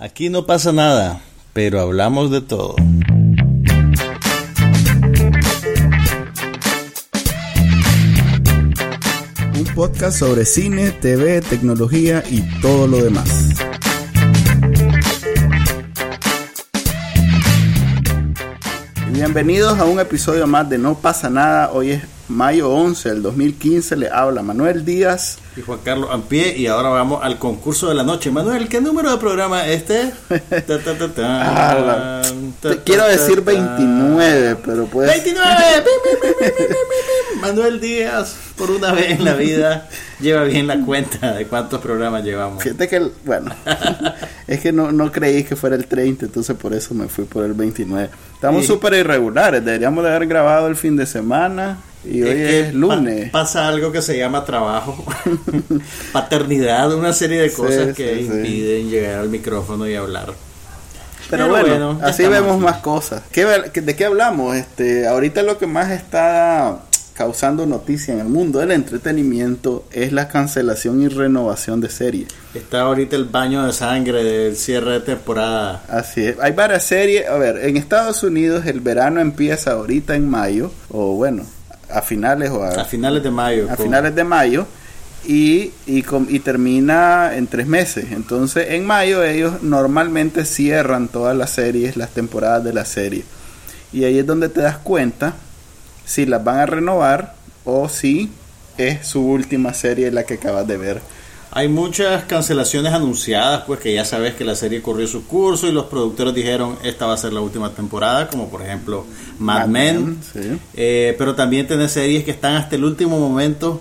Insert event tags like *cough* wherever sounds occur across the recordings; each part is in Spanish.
Aquí no pasa nada, pero hablamos de todo. Un podcast sobre cine, TV, tecnología y todo lo demás. Bienvenidos a un episodio más de No pasa nada. Hoy es mayo 11 del 2015. Le habla Manuel Díaz. Y Juan Carlos Ampie. Y ahora vamos al concurso de la noche. Manuel, ¿qué número de programa es este? *laughs* Ta, ta, ta, tan, Ah, ta, Te quiero decir ta. 29, pero pues... 29. Pim, pim, pim, pim, pim, pim, pim. Manuel Díaz, por una vez en la vida, lleva bien la cuenta de cuántos programas llevamos. Fíjate que, bueno, *laughs* es que no, no creí que fuera el 30, entonces por eso me fui por el 29. Estamos Sí. súper irregulares, deberíamos de haber grabado el fin de semana y hoy que es, lunes. pa- pasa algo que se llama trabajo, *laughs* paternidad, una serie de Sí, cosas que sí, sí. impiden llegar al micrófono y hablar. Pero, Pero bueno, así estamos vemos más cosas. ¿Qué, ver- qué- ¿De qué hablamos? Este, ahorita lo que más está causando noticia en el mundo del entretenimiento es la cancelación y renovación de series. Está ahorita el baño de sangre del cierre de temporada. Así es. Hay varias series. A ver, en Estados Unidos el verano empieza ahorita en mayo, o bueno, a finales o A finales de mayo. a finales de mayo y, y, y termina en tres meses. Entonces, en mayo ellos normalmente cierran todas las series, las temporadas de la serie. Y ahí es donde te das cuenta si las van a renovar o si es su última serie la que acabas de ver. Hay muchas cancelaciones anunciadas, pues que ya sabes que la serie corrió su curso y los productores dijeron esta va a ser la última temporada, como por ejemplo Mad, Men. sí. Eh, pero también tenés series que están hasta el último momento,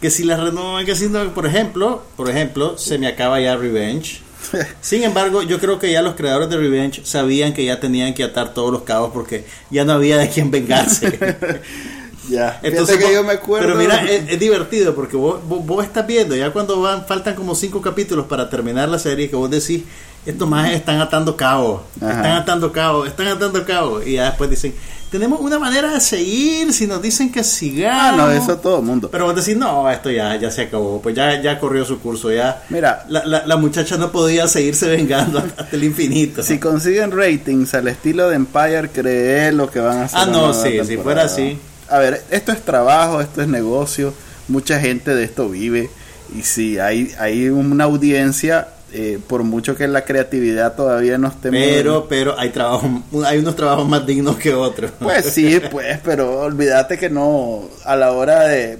que si las renovan, que si no, por ejemplo, por ejemplo, se me acaba ya Revenge. *laughs* Sin embargo, yo creo que ya los creadores de Revenge sabían que ya tenían que atar todos los cabos porque ya no había de quién vengarse. *laughs* ya. Entonces, que vos- yo me acuerdo. Pero mira, es, es divertido porque vos, vos, vos estás viendo, ya cuando van, faltan como cinco capítulos para terminar la serie, que vos decís, estos más están atando cabos, están atando cabos, están atando cabos. Y ya después dicen, tenemos una manera de seguir si nos dicen que ah, sigamos. no, eso todo el mundo. Pero vos decís, no, esto ya, ya se acabó, pues ya, ya corrió su curso, ya. Mira, La, la, la muchacha no podía seguirse vengando hasta el infinito. Si consiguen ratings al estilo de Empire, cree lo que van a hacer. Ah, no, sí, si fuera así. A ver, esto es trabajo, esto es negocio, mucha gente de esto vive. Y si hay, hay una audiencia, eh, por mucho que la creatividad todavía no esté muy- Pero, pero hay trabajo, hay unos trabajos más dignos que otros. Pues sí, *laughs* pues, pero olvídate que no, a la hora de,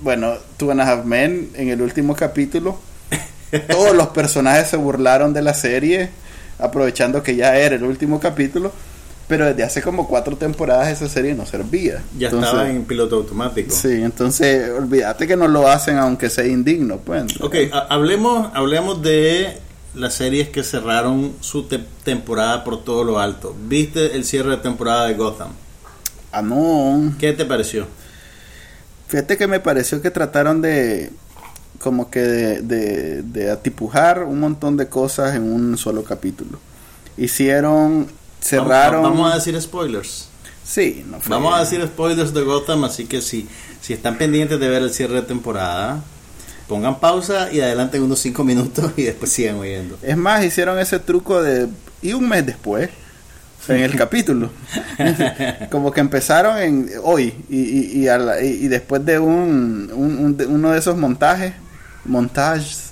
bueno, Two and a Half Men, en el último capítulo, todos los personajes se burlaron de la serie, aprovechando que ya era el último capítulo, pero desde hace como cuatro temporadas esa serie no servía. Ya Entonces, estaba en piloto automático. Sí, entonces olvídate que no lo hacen aunque sea indigno, pues. Ok, ha- hablemos, hablemos de las series que cerraron su te- temporada por todo lo alto. ¿Viste el cierre de temporada de Gotham? Ah, no. ¿Qué te pareció? Fíjate que me pareció que trataron de como que de, de, de atipujar un montón de cosas en un solo capítulo. Hicieron, cerraron... Vamos, vamos a decir spoilers. Sí, no fue- Vamos a decir spoilers de Gotham, así que si, si están pendientes de ver el cierre de temporada, pongan pausa y adelanten unos 5 minutos y después sigan oyendo. Es más, hicieron ese truco de... Y un mes después, en el *laughs* capítulo. como que empezaron en hoy y, y, y, a la- y- después de un, un- uno de esos montajes, montajes,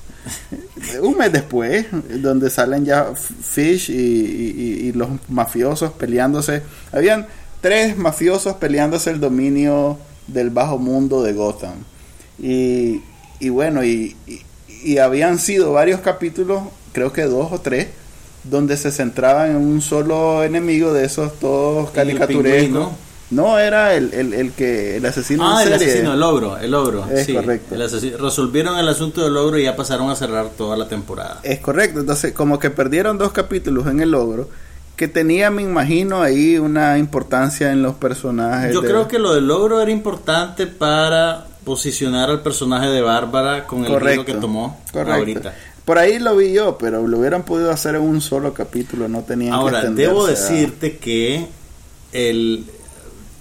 un mes después, donde salen ya Fish y, y- y- y los mafiosos peleándose. Habían tres mafiosos peleándose el dominio del bajo mundo de Gotham. Y, y bueno, y, habían sido varios capítulos, creo que dos o tres, donde se centraban en un solo enemigo de esos todos caricaturescos. No, era el, el, el que el asesino Ah, en el asesino, el ogro, el ogro. Es sí, correcto. el asesino- resolvieron el asunto del ogro y ya pasaron a cerrar toda la temporada. Es correcto, entonces como que perdieron dos capítulos en el logro que tenía, me imagino, ahí una importancia en los personajes. Yo de- creo que lo del logro era importante para posicionar al personaje de Bárbara con el giro que tomó correcto. ahorita. Por ahí lo vi yo, pero lo hubieran podido hacer en un solo capítulo, no tenían Ahora, que debo a- decirte que el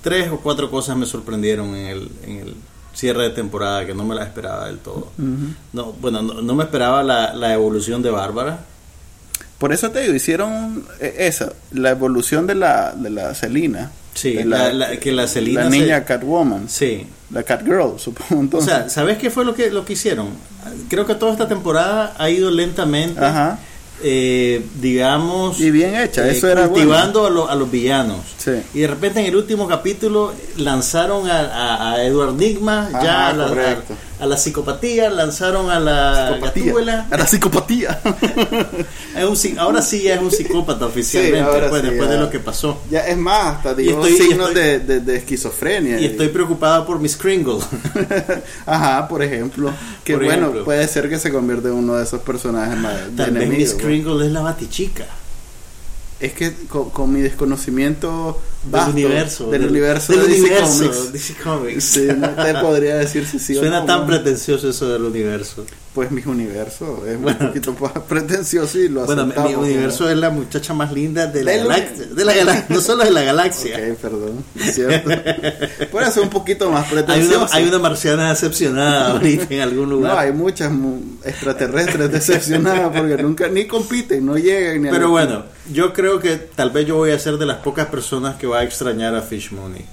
tres o cuatro cosas me sorprendieron en el, en el cierre de temporada que no me las esperaba del todo. No, bueno, no, no me esperaba la, la evolución de Bárbara. Por eso te digo, hicieron eh, esa, la evolución de la, de la Selina. Sí, de la- la- que la Selina La se- niña Catwoman. Sí. La Catgirl, *laughs* supongo. O sea, ¿sabes qué fue lo que, lo que hicieron? Creo que toda esta temporada ha ido lentamente, Ajá. Eh, digamos... Y bien hecha, eh, eso era bueno. cultivando a, lo- a los villanos. Sí. Y de repente en el último capítulo lanzaron a, a- a Edward Nigma, Ajá, ya a la. A- a la psicopatía, lanzaron a la Psicopatía. Gatúbela. Era psicopatía. *laughs* Es un psi- ahora sí ya es un psicópata oficialmente, pues, sí, después de lo que pasó. ya es más, hasta dio estoy- signos estoy- de, de, de esquizofrenia. Y estoy preocupado por Miss Kringle. *laughs* Ajá, por ejemplo. Que Por bueno, ejemplo. puede ser que se convierta en uno de esos personajes más enemigos, Miss pues. Kringle es la batichica. Es que con, con mi desconocimiento Del vasto universo. del, universo del de DC universo, Comics, DC Comics. sí, no te podría decir si *laughs* sí o Suena no, tan pretencioso eso del universo. Pues mi universo es Bueno. un poquito *laughs* más pretencioso y lo Bueno, mi, universo es la muchacha más linda de la Del- galaxia. De la galaxia, no solo de la galaxia. Ok, perdón, es cierto. *laughs* Puede ser un poquito más Hay una, pretencioso. hay una marciana decepcionada *laughs* ahorita en algún No, lugar. hay muchas mu- extraterrestres decepcionadas porque nunca ni compiten, no llegan ni a Pero bueno, yo creo que tal vez yo voy a ser de las pocas personas que va a extrañar a Fish Mooney.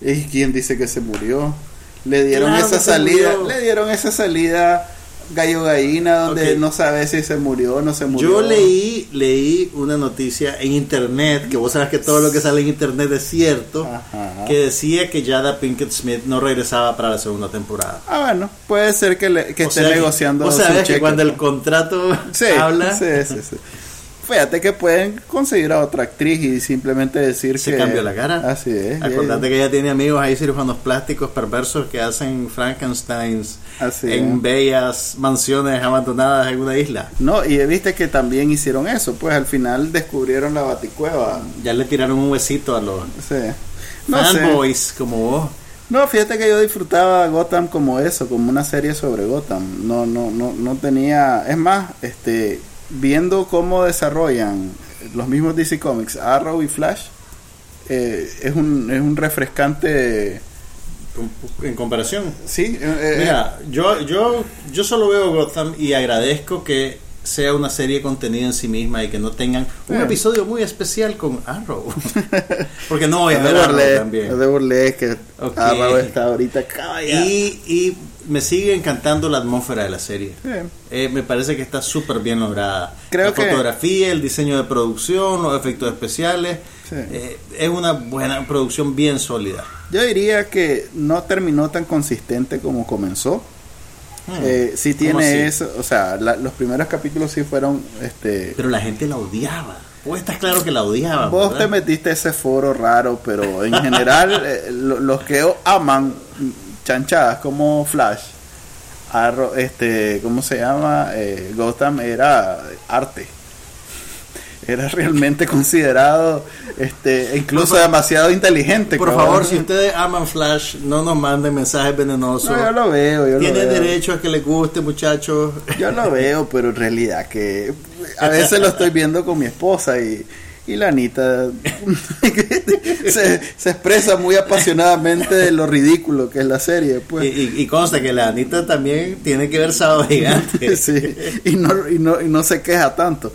¿Y quién dice que se murió? Le dieron Claro esa salida, murió. le dieron esa salida gallo gallina donde no sabe si se murió o no se murió. Yo leí, leí una noticia en internet, que vos sabes que todo lo que sale en internet es cierto, Ajá. que decía que Jada Pinkett Smith no regresaba para la segunda temporada. Ah, bueno, puede ser que, le- que O esté sea negociando. Su sabés que cuando el contrato Sí, *laughs* habla, sí, sí, sí. Fíjate que pueden conseguir a otra actriz y simplemente decir Se que. cambió la cara. Así es. Acordate que ella tiene amigos ahí cirujanos plásticos perversos que hacen Frankensteins Así en es. bellas mansiones abandonadas en una isla. No, y viste que también hicieron eso, pues al final descubrieron la baticueva. Ya le tiraron un huesito a los Sí. No sé. fanboys como vos. No, fíjate que yo disfrutaba Gotham como eso, como una serie sobre Gotham. No, no, no, no tenía. Es más, este, viendo cómo desarrollan los mismos DC Comics, Arrow y Flash, eh, es un, es un refrescante. En comparación. Sí, eh, Mira, yo, yo, yo solo veo Gotham y agradezco que sea una serie contenida en sí misma y que no tengan un episodio muy especial con Arrow. *laughs* Porque no voy a es ver Arrow también. es de burlesque que Ok. Arrow está ahorita calla. Y, y me sigue encantando la atmósfera de la serie. Eh, me parece que está súper bien lograda. Creo la que- fotografía, el diseño de producción, los efectos especiales. Sí. eh, es una buena producción bien sólida. Yo diría que no terminó tan consistente como comenzó. Hmm. Eh, sí ¿Cómo tiene eso, o sea, la- los primeros capítulos sí fueron, este, Pero la gente la odiaba. Vos estás claro que la odiaba. Vos ¿verdad? te metiste a ese foro raro, pero en general *laughs* eh, lo- los que aman chanchadas como Flash, este, ¿cómo se llama? Eh, Gotham era arte. Era realmente considerado, este, incluso demasiado inteligente. Por cabrón. favor, si ustedes aman Flash, no nos manden mensajes venenosos. No, yo lo veo, yo lo Tienen veo. derecho a que les guste, muchachos. Yo lo veo, pero en realidad que a veces lo estoy viendo con mi esposa y, y la Anita *laughs* se, se expresa muy apasionadamente de lo ridículo que es la serie. Y, Pues. y- y consta que la Anita también tiene que ver Sábado Gigante. *laughs* Sí, y no, y, no, y no se queja tanto.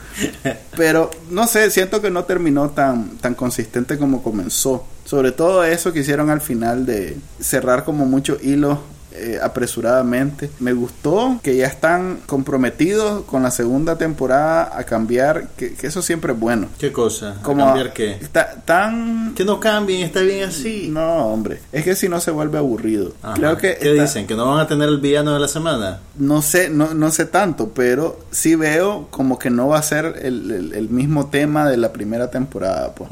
Pero no sé, siento que no terminó tan, tan consistente como comenzó. Sobre todo eso que hicieron al final de cerrar como muchos hilos eh, apresuradamente. Me gustó que ya están comprometidos con la segunda temporada a cambiar, que, que eso siempre es bueno. ¿Qué cosa? ¿A Como cambiar qué? ta- tan Que no cambien, está bien así. no, hombre, es que si no se vuelve aburrido. Ajá. Creo que ¿Qué está- dicen? ¿Que no van a tener el villano de la semana? no sé, no, no sé tanto, pero sí veo como que no va a ser el, el- el mismo tema de la primera temporada. Pues.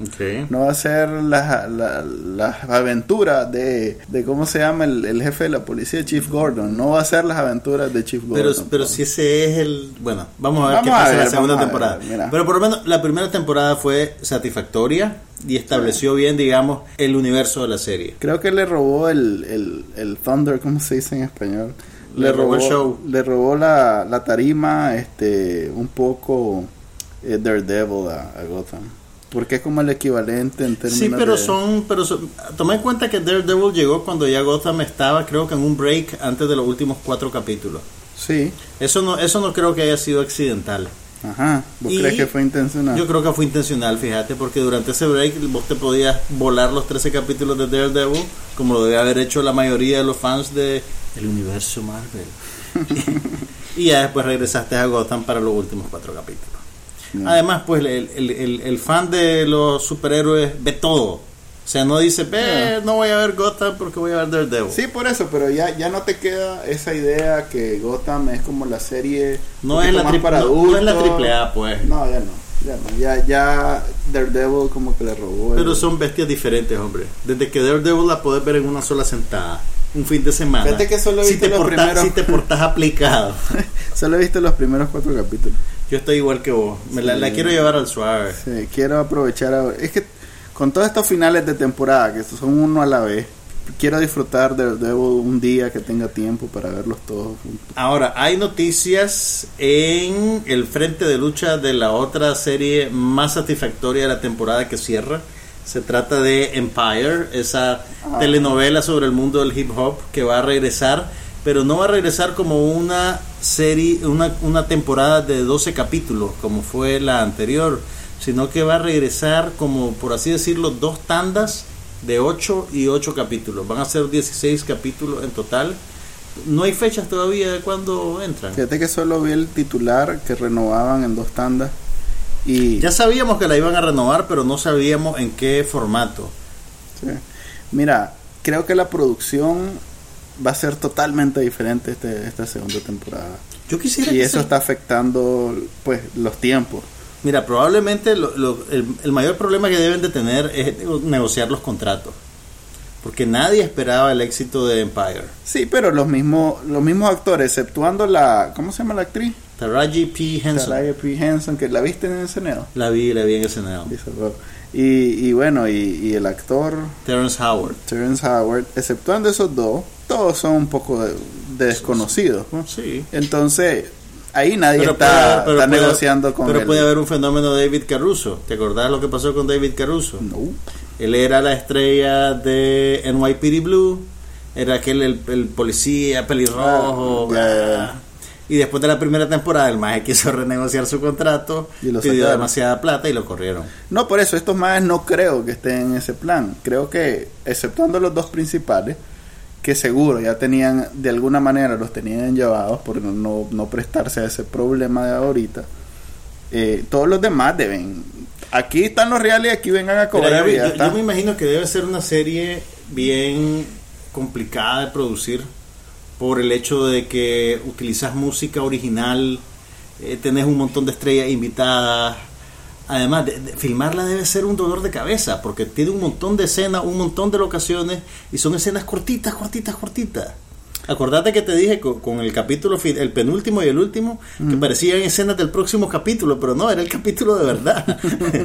No va a ser las la, aventuras de, de, ¿cómo se llama? El, el jefe de la policía, Chief Gordon. No va a ser las aventuras de Chief Gordon. Pero, pero si ese es el... Bueno, vamos a ver Vamos qué a pasa en la segunda temporada. ver, pero por lo menos la primera temporada fue satisfactoria y estableció bien, digamos, el universo de la serie. Creo que le robó el, el, el Thunder, ¿cómo se dice en español? Le robó el show. Le robó la, la tarima este un poco eh, Daredevil a, a Gotham. Porque es como el equivalente en términos Sí, pero de- son, pero son, toma en cuenta que Daredevil llegó cuando ya Gotham estaba, creo que en un break antes de los últimos cuatro capítulos. Sí, Eso no, eso no creo que haya sido accidental. Ajá. ¿Vos Y crees que fue intencional? Yo creo que fue intencional, fíjate, porque durante ese break vos te podías volar los 13 capítulos de Daredevil, como lo debe haber hecho la mayoría de los fans de el universo Marvel. *laughs* y ya después regresaste a Gotham para los últimos cuatro capítulos. No. Además, pues el, el- el- el fan de los superhéroes ve todo. O sea, no dice, ve, no voy a ver Gotham porque voy a ver Daredevil. Sí, por eso, pero ya, ya no te queda esa idea que Gotham es como la serie no, es la más para no- no es la triple A, pues. No, ya no, ya no, ya, ya Daredevil como que le robó. el- Pero son bestias diferentes, hombre. Desde que Daredevil la podés ver en una sola sentada, un fin de semana. Fíjate que solo si, te los portas, primeros- si te portas aplicado. *laughs* Solo he visto los primeros cuatro capítulos. Yo estoy igual que vos. Me la, Sí. la quiero llevar al suave. Sí, quiero aprovechar ahora. Es que con todos estos finales de temporada, que son uno a la vez, quiero disfrutar de un día que tenga tiempo para verlos todos juntos. Ahora, hay noticias en el frente de lucha de la otra serie más satisfactoria de la temporada que cierra. Se trata de Empire, esa Ah. telenovela sobre el mundo del hip hop que va a regresar, pero no va a regresar como una serie, una, una temporada de 12 capítulos como fue la anterior, sino que va a regresar como, por así decirlo, dos tandas de 8 y 8 capítulos. Van a ser 16 capítulos en total. No hay fechas todavía de cuándo entran. Fíjate que solo vi el titular que renovaban en dos tandas. Y Ya sabíamos que la iban a renovar, pero no sabíamos en qué formato. sí. mira, creo que la producción va a ser totalmente diferente este, esta segunda temporada. Yo quisiera Y que eso está afectando pues los tiempos. Mira, probablemente lo- lo- el, el mayor problema que deben de tener es nego- negociar los contratos. Porque nadie esperaba el éxito de Empire. Sí, pero los mismos los mismos actores, exceptuando la ¿cómo se llama la actriz? Taraji P. Henson. Taraji P. Henson, que la viste en el Senado. La vi, la vi en. Dice Rob. Y, y bueno, y, y el actor Terrence Howard. Terrence Howard, exceptuando esos dos, todos son un poco de, de desconocidos. ¿no? Sí. Entonces, ahí nadie Pero está, puede- está puede- negociando con Pero él. puede haber un fenómeno de David Caruso. ¿Te acordás lo que pasó con David Caruso? No. Él era la estrella de NYPD Blue, era aquel el, el policía pelirrojo, Ah, y después de la primera temporada el maje quiso *laughs* renegociar su contrato, Y lo pidió demasiada plata y lo corrieron. No, por eso, estos más no creo que estén en ese plan. Creo que, exceptuando los dos principales, que seguro ya tenían, de alguna manera los tenían llevados por no, no prestarse a ese problema de ahorita, eh, todos los demás deben. Aquí están los reales y aquí vengan a cobrar. Mira, y yo, está. yo me imagino que debe ser una serie bien complicada de producir por el hecho de que utilizas música original, eh, tenés un montón de estrellas invitadas. Además, de, de- filmarla debe ser un dolor de cabeza porque tiene un montón de escenas, un montón de locaciones y son escenas cortitas, cortitas, cortitas. Acordate que te dije con, con el capítulo, el penúltimo y el último, que parecían escenas del próximo capítulo, pero no, era el capítulo de verdad.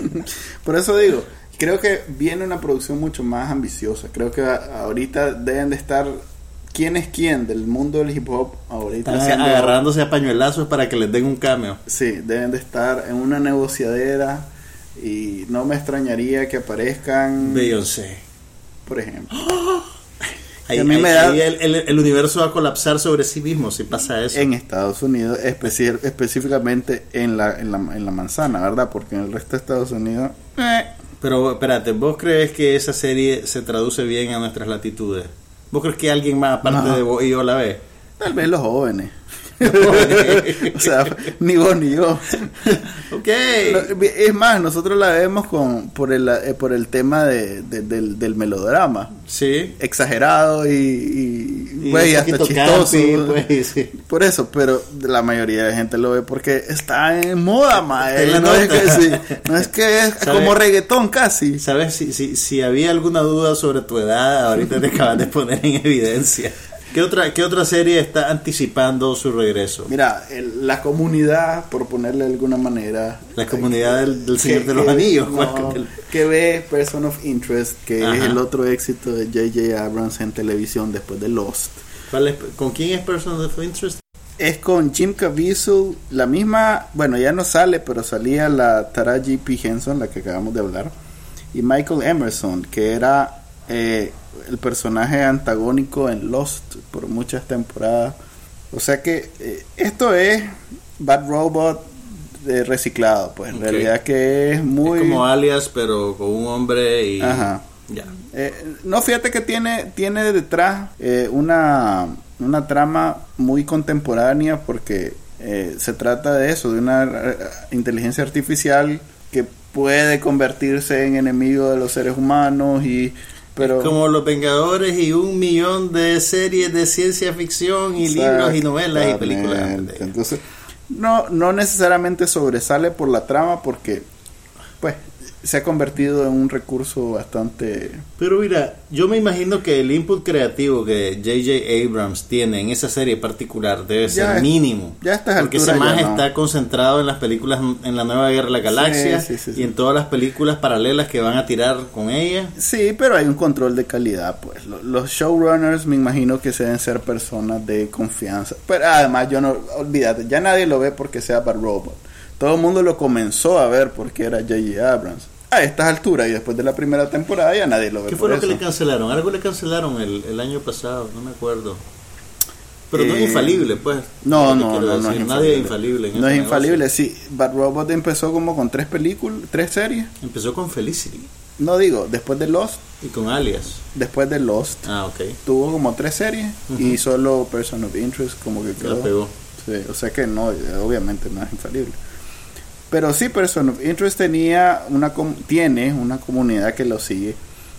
*laughs* Por eso digo, creo que viene una producción mucho más ambiciosa. Creo que ahorita deben de estar quién es quién del mundo del hip hop ahorita Están haciendo- agarrándose a pañuelazos para que les den un cameo. Sí, deben de estar en una negociadera y no me extrañaría que aparezcan, Beyoncé. por ejemplo. *gasps* Ahí, a mí ahí- me da- ahí el, el- el universo va a colapsar sobre sí mismo si pasa eso. En Estados Unidos, específicamente en la, en, la, en la manzana, ¿verdad? Porque en el resto de Estados Unidos... eh, Pero espérate, ¿vos crees que esa serie se traduce bien a nuestras latitudes? ¿Vos crees que alguien más aparte No. de vos y yo la ve? tal vez los jóvenes. *laughs* o sea, ni vos ni yo. *laughs* ok. Es más, nosotros la vemos con por el, eh, por el tema de, de- del, del melodrama. Sí. Exagerado y, y, Y güey, un hasta chistoso. campi, pues, sí. Por eso, pero la mayoría de gente lo ve porque está en moda, mae. La No es, que, sí, *laughs* no es que es ¿Sabe? como reggaetón casi. ¿Sabes? Si, si, si había alguna duda sobre tu edad, ahorita te acabas de poner en evidencia. ¿Qué otra, ¿Qué otra serie está anticipando su regreso? Mira, el- la comunidad, por ponerle de alguna manera. La comunidad del, del que- Señor de los que- Anillos. no, que ve Person of Interest, que Ajá. es el otro éxito de J.J. Abrams en televisión después de Lost. ¿Cuál es- ¿Con quién es Person of Interest? Es con Jim Caviezel, la misma, bueno, ya no sale, pero salía la Taraji P. Henson, la que acabamos de hablar, y Michael Emerson, que era eh, el personaje antagónico en Lost por muchas temporadas. O sea que eh, esto es Bad Robot eh, reciclado, pues en realidad que es muy... Es como alias, pero con un hombre y. Ajá. Ya. Eh, no, fíjate que tiene, tiene detrás eh, una, una trama muy contemporánea porque eh, se trata de eso, de una eh, inteligencia artificial que puede convertirse en enemigo de los seres humanos y pero Como Los Vengadores y un millón de series de ciencia ficción y libros y novelas y películas. Entonces, no, no necesariamente sobresale por la trama porque pues se ha convertido en un recurso bastante Pero mira, yo me imagino que el input creativo que J.J. Abrams tiene en esa serie particular debe Ya ser es- mínimo. ya a estas porque ese más no. está concentrado en las películas, en la nueva Guerra de la Galaxia Sí, sí, sí, sí. y en todas las películas paralelas que van a tirar con ella. Sí, pero hay un control de calidad, pues. Lo- Los showrunners me imagino que se deben ser personas de confianza. Pero además, yo no, olvídate, ya nadie lo ve porque sea Bad Robot. Todo el mundo lo comenzó a ver porque era J.J. Abrams. A estas alturas y después de la primera temporada ya nadie lo ve ¿Qué por fue lo que le cancelaron? Algo le cancelaron el, el año pasado, no me acuerdo. Pero no Eh, es infalible, pues. No, no, no, no es Nadie infalible. es infalible. en No es este infalible, negocio. sí. Bad Robot empezó como con tres películas, tres series. Empezó con Felicity No digo, después de Lost, y con Alias. después de Lost, Ah, ok. tuvo como tres series y solo Person of Interest como que La quedó. pegó. Sí, o sea que no, obviamente no es infalible. Pero sí, Person of Interest tenía una com- tiene una comunidad que lo sigue.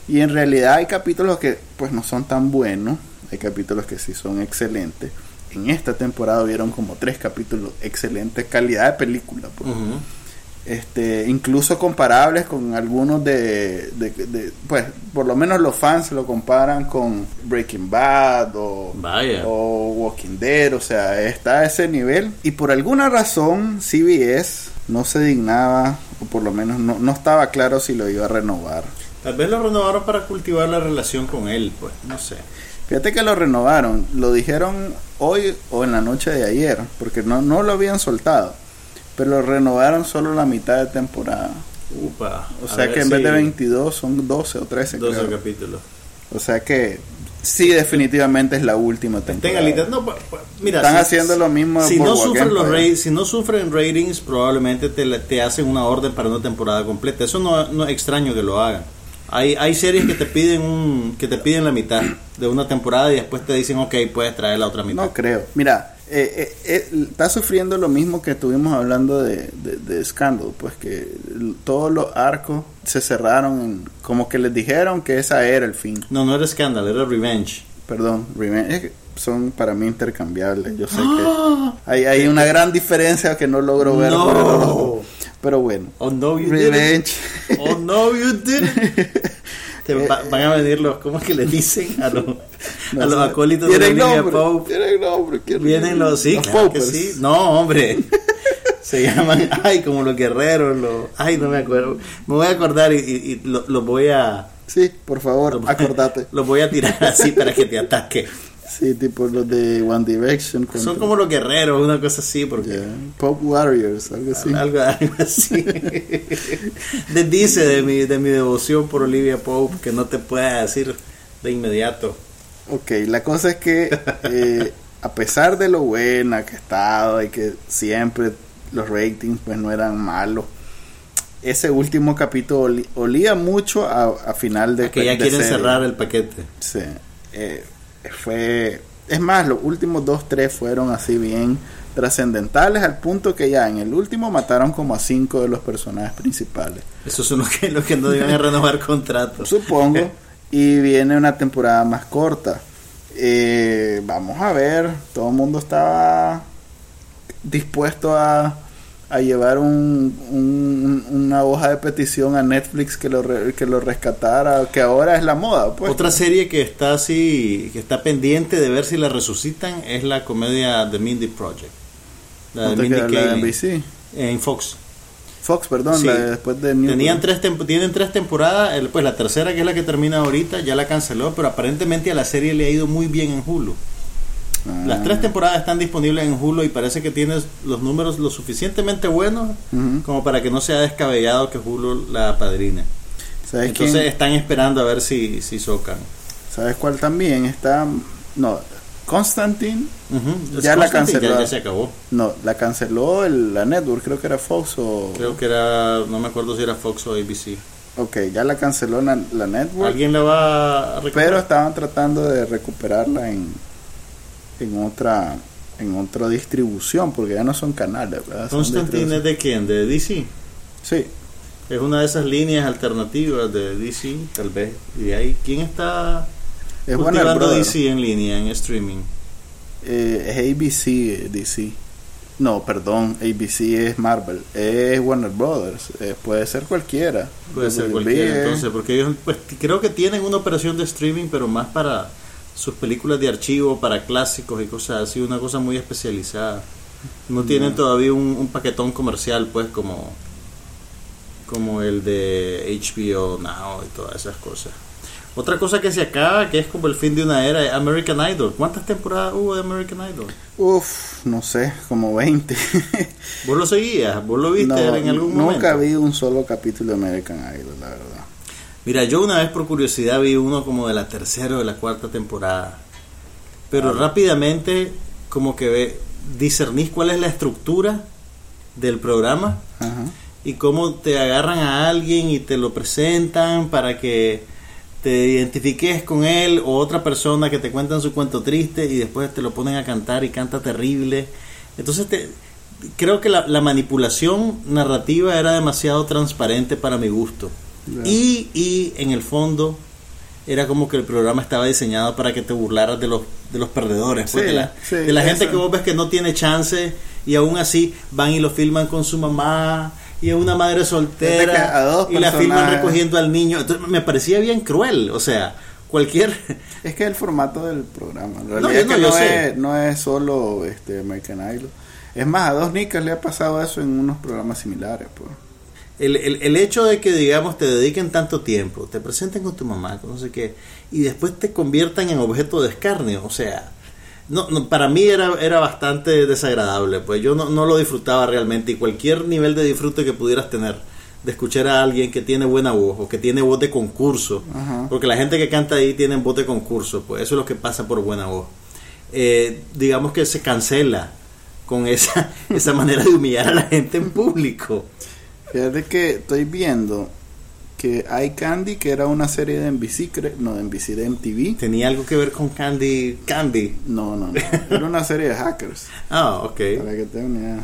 Y en realidad hay capítulos que pues no son tan buenos. Hay capítulos que sí son excelentes. En esta temporada vieron como tres capítulos excelentes. Calidad de película. pues. Ujú. este Incluso comparables con algunos de, de- de- Pues por lo menos los fans lo comparan con Breaking Bad o Vaya. o Walking Dead, o sea, está a ese nivel. Y por alguna razón, CBS no se dignaba, o por lo menos no, no estaba claro si lo iba a renovar. Tal vez lo renovaron para cultivar la relación con él, pues, no sé. Fíjate que lo renovaron, lo dijeron hoy o en la noche de ayer, porque no, no lo habían soltado, pero lo renovaron solo la mitad de temporada. Upa. O sea que en vez de 22 son 12 o 13. 12 creo. capítulos. O sea que sí, definitivamente es la última temporada. Tenga lista. No, mira, Están si- haciendo lo mismo Si no, sufren los Empire. ra- si no sufren ratings, probablemente te, te hacen una orden para una temporada completa. Eso no, no es extraño que lo hagan. Hay, hay series que te piden un, que te piden la mitad de una temporada y después te dicen, ok, puedes traer la otra mitad. No creo. Mira, eh, eh, eh, está sufriendo lo mismo que estuvimos hablando de, de, de Scandal, pues que todos los arcos se cerraron, en- como que les dijeron que esa era el fin. No, no era Scandal, era Revenge. Perdón, Revenge, es que son para mí intercambiables. Yo sé que hay, hay una gran diferencia que no logro ver. No. por el ojo. Pero bueno, Oh no, you Revenge. didn't. Oh no, you didn't. *laughs* Te va- van a venir los, ¿cómo es que le dicen? A los, *laughs* No a los acólitos de Olivia nombre, Pope. tienen nombre, Vienen los, sí, Los claro que sí. No, hombre. *laughs* Se llaman, ay, como los guerreros, los, ay, no me acuerdo. Me voy a acordar y, y- y lo, lo voy a, Sí, por favor, lo, acordate. *laughs* Lo voy a tirar así para que te ataque. Sí, tipo los de One Direction. Son como los guerreros, una cosa así, porque Pop Warriors, algo así. algo, algo así. *laughs* Desdice de mi, de mi devoción por Olivia Pope que no te pueda decir de inmediato. Ok, la cosa es que eh, a pesar de lo buena que ha estado y que siempre los ratings pues no eran malos, ese último capítulo olía mucho a, a final de que ya de quieren serie. cerrar el paquete. Sí, eh, fue... Es más, los últimos dos, tres fueron así bien trascendentales al punto que ya en el último mataron como a cinco de los personajes principales. Esos son los que, los que no deben renovar contratos. Supongo. *laughs* y viene una temporada más corta. Eh, vamos a ver. Todo el mundo estaba dispuesto a, a llevar un, un- una hoja de petición a Netflix que lo, re- que lo rescatara, que ahora es la moda. Pues. Otra serie que está así, que está pendiente de ver si la resucitan es la comedia The Mindy Project. La de ¿Dónde Mindy la de NBC? en Fox. Fox, perdón, Sí. la de después de New Tenían tres tienen tres temporadas, pues la tercera que es la que termina ahorita ya la canceló, pero aparentemente a la serie le ha ido muy bien en Hulu. Ah, Las tres temporadas están disponibles en Hulu y parece que tienes los números lo suficientemente buenos ujú. como para que no sea descabellado que Hulu la padrine. ¿Sabes, Entonces quién- están esperando a ver si, si socan. ¿Sabes cuál también está? No, Constantine, Ujú. Ya la Constantine canceló. Ya, ya se acabó. no, la canceló el- la network, creo que era Fox o... Creo que era, no me acuerdo si era Fox o ABC. Ok, ya la canceló la, la network, ¿Alguien la va a recuperar? pero estaban tratando de recuperarla en, en otra en otra distribución, porque ya no son canales, ¿verdad? Constantine es de quién? ¿De DC? Sí, Es una de esas líneas alternativas de DC, tal vez. Y de ahí, ¿quién está es cultivando. DC en línea, en streaming? Eh, es ABC, DC. No, perdón, ABC es Marvel. Es Warner Brothers. eh, puede ser cualquiera. Puede ser cualquiera, entonces, porque ellos pues, creo que tienen una operación de streaming, pero más para sus películas de archivo, para clásicos y cosas así, una cosa muy especializada. No tienen todavía un, un paquetón comercial, pues, como, como el de HBO Now y todas esas cosas. Otra cosa que se acaba, que es como el fin de una era, es American Idol. ¿Cuántas temporadas hubo de American Idol? Uf, no sé, como 20. ¿Vos lo seguías? ¿Vos lo viste No, en algún momento? nunca vi un solo capítulo de American Idol, la verdad. Mira, yo una vez por curiosidad vi uno como de la tercera o de la cuarta temporada. Pero Ah. rápidamente como que ve, discernís cuál es la estructura del programa Ajá. y cómo te agarran a alguien y te lo presentan para que te identifiques con él o otra persona que te cuentan su cuento triste y después te lo ponen a cantar y canta terrible. Entonces te, creo que la, la manipulación narrativa era demasiado transparente para mi gusto. Y, y en el fondo era como que el programa estaba diseñado para que te burlaras de los, de los perdedores, pues, de la, sí, de la gente que vos ves que no tiene chance y aún así van y lo filman con su mamá y es una madre soltera a dos y la filman recogiendo al niño. Entonces me parecía bien cruel, o sea, cualquier... *laughs* Es que el formato del programa. En No, realidad yo es no, que yo no, sé. es, no es solo este American Idol. Es más, a dos nicas le ha pasado eso en unos programas similares. Pues. El, el, el hecho de que, digamos, te dediquen tanto tiempo, te presenten con tu mamá, con no sé qué, y después te conviertan en objeto de escarnio, o sea, no, no, para mí era, era bastante desagradable, pues yo no, no lo disfrutaba realmente, y cualquier nivel de disfrute que pudieras tener de escuchar a alguien que tiene buena voz o que tiene voz de concurso, Ajá. porque la gente que canta ahí tiene voz de concurso, pues eso es lo que pasa por buena voz. Eh, digamos que se cancela con esa, *laughs* esa manera de humillar a la gente en público. Fíjate que estoy viendo que hay Candy, que era una serie de NBC, cre- no, de NBC, de MTV. Tenía algo que ver con Candy. Candy. No, no, no. Era una serie de hackers. *laughs* Ah, ok. Para que una idea.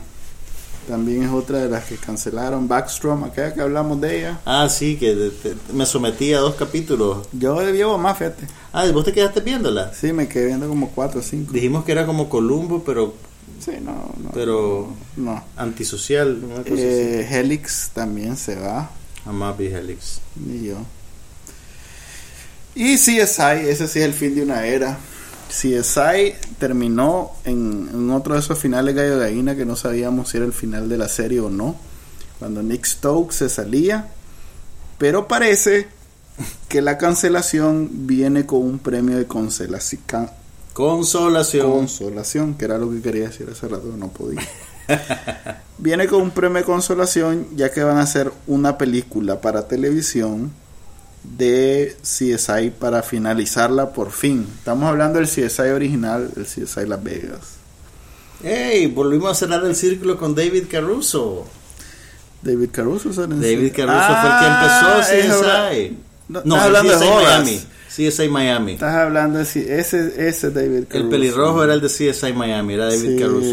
También es otra de las que cancelaron. Backstrom, aquella que hablamos de ella. Ah, sí, que te- te- me sometí a dos capítulos. Yo llevo más, fíjate. Ah, ¿y vos te quedaste viéndola. Sí, me quedé viendo como 4 o 5. Dijimos que era como Columbo, pero, Sí, no, no. pero No. antisocial. Una cosa Eh, Helix también se va. Jamás vi Helix. Ni yo. Y CSI, ese sí es el fin de una era. CSI terminó en, en otro de esos finales gallo gallina que no sabíamos si era el final de la serie o no. Cuando Nick Stokes se salía. Pero parece que la cancelación viene con un premio de consolaci- ca- Consolación. consolación, que era lo que quería decir hace rato, no podía. *laughs* Viene con un premio de consolación ya que van a hacer una película para televisión de CSI para finalizarla por fin. Estamos hablando del CSI original, el CSI Las Vegas. ¡Ey! Volvimos a cerrar el círculo con David Caruso. David Caruso. ¿sabes? David Caruso Ah, fue el es que empezó CSI. No, No, estás hablando de. Miami. CSI Miami. Estás hablando de ese, ese David Caruso. El pelirrojo era el de CSI Miami, era David Sí, Caruso.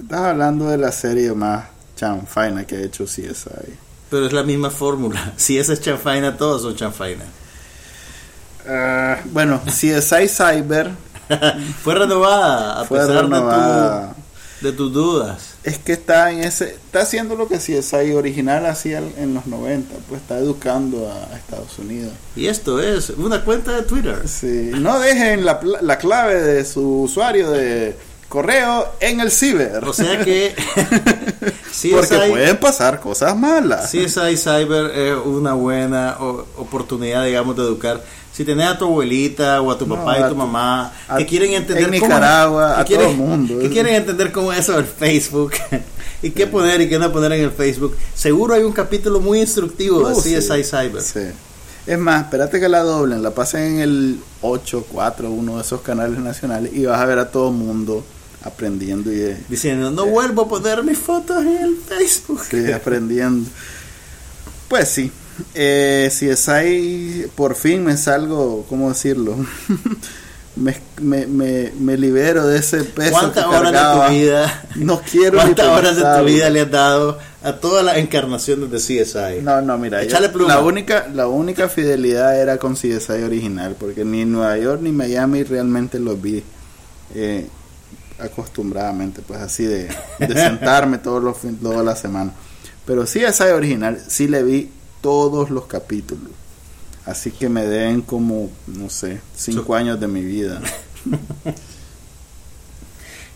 Estás hablando de la serie más chanfaina que ha hecho CSI. Pero es la misma fórmula. *laughs* Si esa es chanfaina, todos son chanfaina. Ah, bueno, CSI Cyber *laughs* Fue renovada a fue pesar renovada. De, tu- de tus dudas. Es que está en ese, está haciendo lo que CSI original hacía en los 90, pues está educando a Estados Unidos. Y esto es una cuenta de Twitter. Sí, no dejen la, la clave de su usuario de correo en el ciber. O sea que *laughs* porque pueden pasar cosas malas. CSI Cyber es una buena o- oportunidad, digamos, de educar. Si tenés a tu abuelita o a tu No, papá y a tu tu- mamá a- que quieren entender en cómo- Nicaragua, a quieren- todo el mundo. que quieren entender cómo es eso del Facebook *laughs* y qué poner y qué no poner en el Facebook, seguro hay un capítulo muy instructivo Uh, de sí, CSI Cyber. sí. Es más, espérate que la doblen, la pasen en el 8, 4, uno de esos canales nacionales y vas a ver a todo mundo aprendiendo y de- Diciendo, no vuelvo a poner mis fotos en el Facebook. Aprendiendo. Pues sí. Eh, si es ahí, por fin me salgo, ¿cómo decirlo? *laughs* me, me, me, me libero de ese peso. ¿Cuántas que horas de tu vida? No quiero ¿Cuántas horas de tu vida le has dado a todas las encarnaciones de CSI? No, no, mira, yo- la única, la única fidelidad era con CSI original, porque ni Nueva York ni Miami realmente los vi eh, acostumbradamente, pues así de, de sentarme *laughs* todos los fin, toda la semana. Pero CSI original sí le vi todos los capítulos, así que me den como, no sé, cinco So- años de mi vida. *laughs*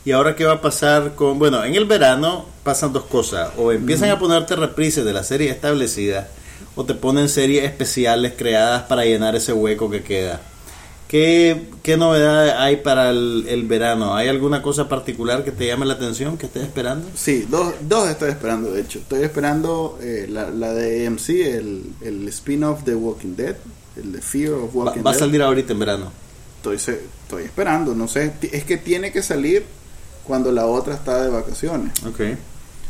¿Y ahora qué va a pasar con.? Bueno, en el verano pasan dos cosas. O empiezan a ponerte reprises de la serie establecida, o te ponen series especiales creadas para llenar ese hueco que queda. ¿Qué, qué novedad hay para el, el verano? ¿Hay alguna cosa particular que te llame la atención, que estés esperando? Sí, dos, dos estoy esperando, de hecho. Estoy esperando eh, la, la de AMC, el, el spin-off de Walking Dead, el de Fear of Va, Walking va a Dead. salir ahorita en verano. Estoy, estoy esperando, no sé. Es que tiene que salir cuando la otra está de vacaciones. Ok.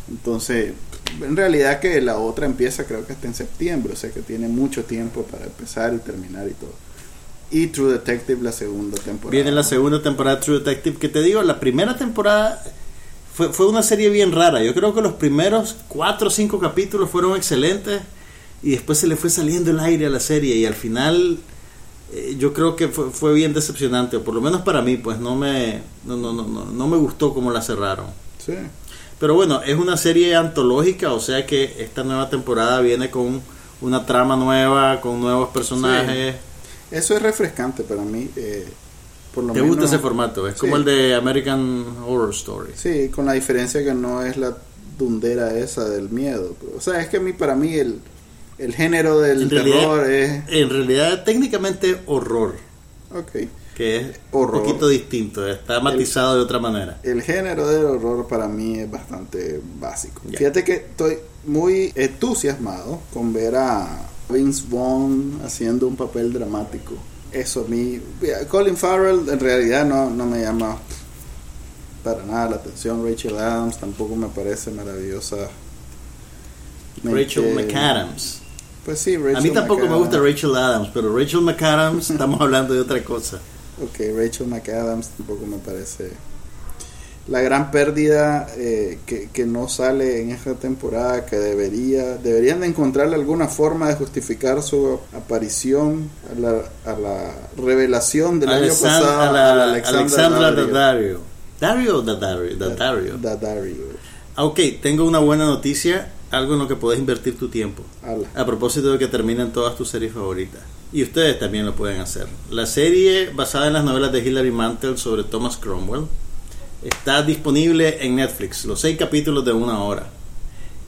Entonces, en realidad que la otra empieza creo que hasta en septiembre, o sea que tiene mucho tiempo para empezar y terminar y todo. Y True Detective la segunda temporada. Viene la segunda temporada de True Detective, que te digo, la primera temporada fue, fue una serie bien rara. Yo creo que los primeros cuatro o cinco capítulos fueron excelentes y después se le fue saliendo el aire a la serie y al final eh, yo creo que fue, fue bien decepcionante, o por lo menos para mí, pues no me, no, no, no, no, no me gustó cómo la cerraron. Sí. Pero bueno, es una serie antológica, o sea que esta nueva temporada viene con una trama nueva, con nuevos personajes. Eso es refrescante para mí. eh, por lo ¿Te menos, gusta ese formato? Es Sí. como el de American Horror Story. Sí, con la diferencia que no es la dundera esa del miedo. O sea, es que a mí, para mí el, el género del En realidad- terror es... En realidad, técnicamente, horror, Ok. que es Horror. un poquito distinto, está matizado de otra manera. El género del horror para mí es bastante básico. Ya. Fíjate que estoy muy entusiasmado con ver a Vince Vaughn haciendo un papel dramático. Eso a mí... Colin Farrell en realidad no, no me llama para nada la atención. Rachel Adams tampoco me parece maravillosa. Rachel McAdams. Pues sí, Rachel A mí tampoco me gusta Rachel Adams, pero Rachel McAdams estamos *laughs* hablando de otra cosa. Ok, Rachel McAdams tampoco me parece. La gran pérdida eh, que, que no sale en esta temporada, que debería, deberían de encontrarle alguna forma de justificar su aparición a la, a la revelación del año Alexand- pasado. a la- a Alexandra Alexandra Daddario. Dario Daddario. Daddario. Daddario. Ah, Ok, tengo una buena noticia, algo en lo que puedes invertir tu tiempo. Ala. A propósito de que terminen todas tus series favoritas. Y ustedes también lo pueden hacer. La serie basada en las novelas de Hilary Mantel sobre Thomas Cromwell está disponible en Netflix. Los seis capítulos de una hora.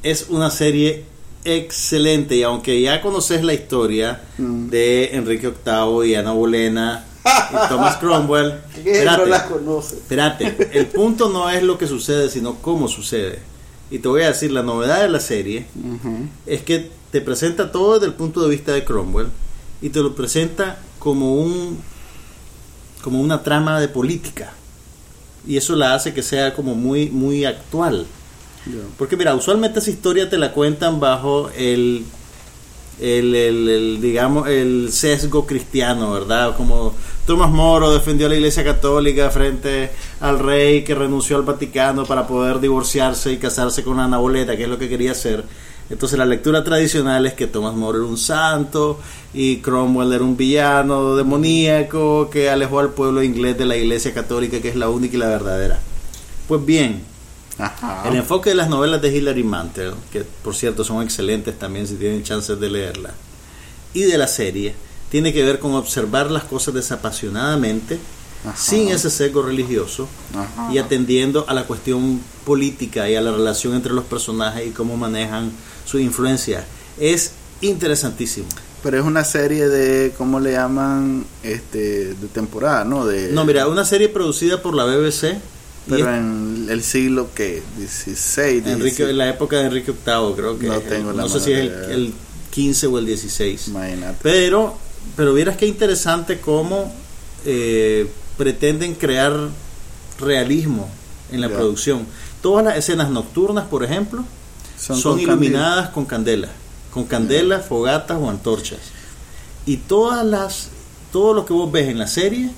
Es una serie excelente y aunque ya conoces la historia Mm. de Enrique VIII y Ana Bolena y Thomas *laughs* Cromwell, ¿Qué no espérate, la conoce? Espérate, el punto no es lo que sucede, sino cómo sucede. Y te voy a decir, la novedad de la serie es que te presenta todo desde el punto de vista de Cromwell y te lo presenta como un como una trama de política. Y eso la hace que sea como muy muy actual. Porque mira, usualmente esa historia te la cuentan bajo el, el, el- el, digamos, el sesgo cristiano, ¿verdad? Como Tomás Moro defendió a la Iglesia Católica frente al rey que renunció al Vaticano para poder divorciarse y casarse con Ana Boleta, que es lo que quería hacer. Entonces la lectura tradicional es que Tomás Moro era un santo y Cromwell era un villano demoníaco que alejó al pueblo inglés de la Iglesia Católica, que es la única y la verdadera. Pues bien, Ajá. el enfoque de las novelas de Hilary Mantel, que por cierto son excelentes también si tienen chances de leerla, y de la serie, tiene que ver con observar las cosas desapasionadamente, Ajá. sin ese sesgo religioso, Ajá. y atendiendo a la cuestión política y a la relación entre los personajes y cómo manejan su influencia. Es interesantísimo. Pero es una serie de, ¿cómo le llaman? Este, de temporada, ¿no? De, No, mira, una serie producida por la BBC. Pero es- en el siglo que 16, Enrique, en la época de Enrique VIII, creo que. No tengo la no sé si es el, el 15 o el 16. Imagínate. Pero, pero vieras qué interesante cómo eh, pretenden crear realismo en la producción. Todas las escenas nocturnas, por ejemplo, Son son, con iluminadas con candelas, con candelas, fogatas o antorchas. Y todas las, todo lo que vos ves en la serie,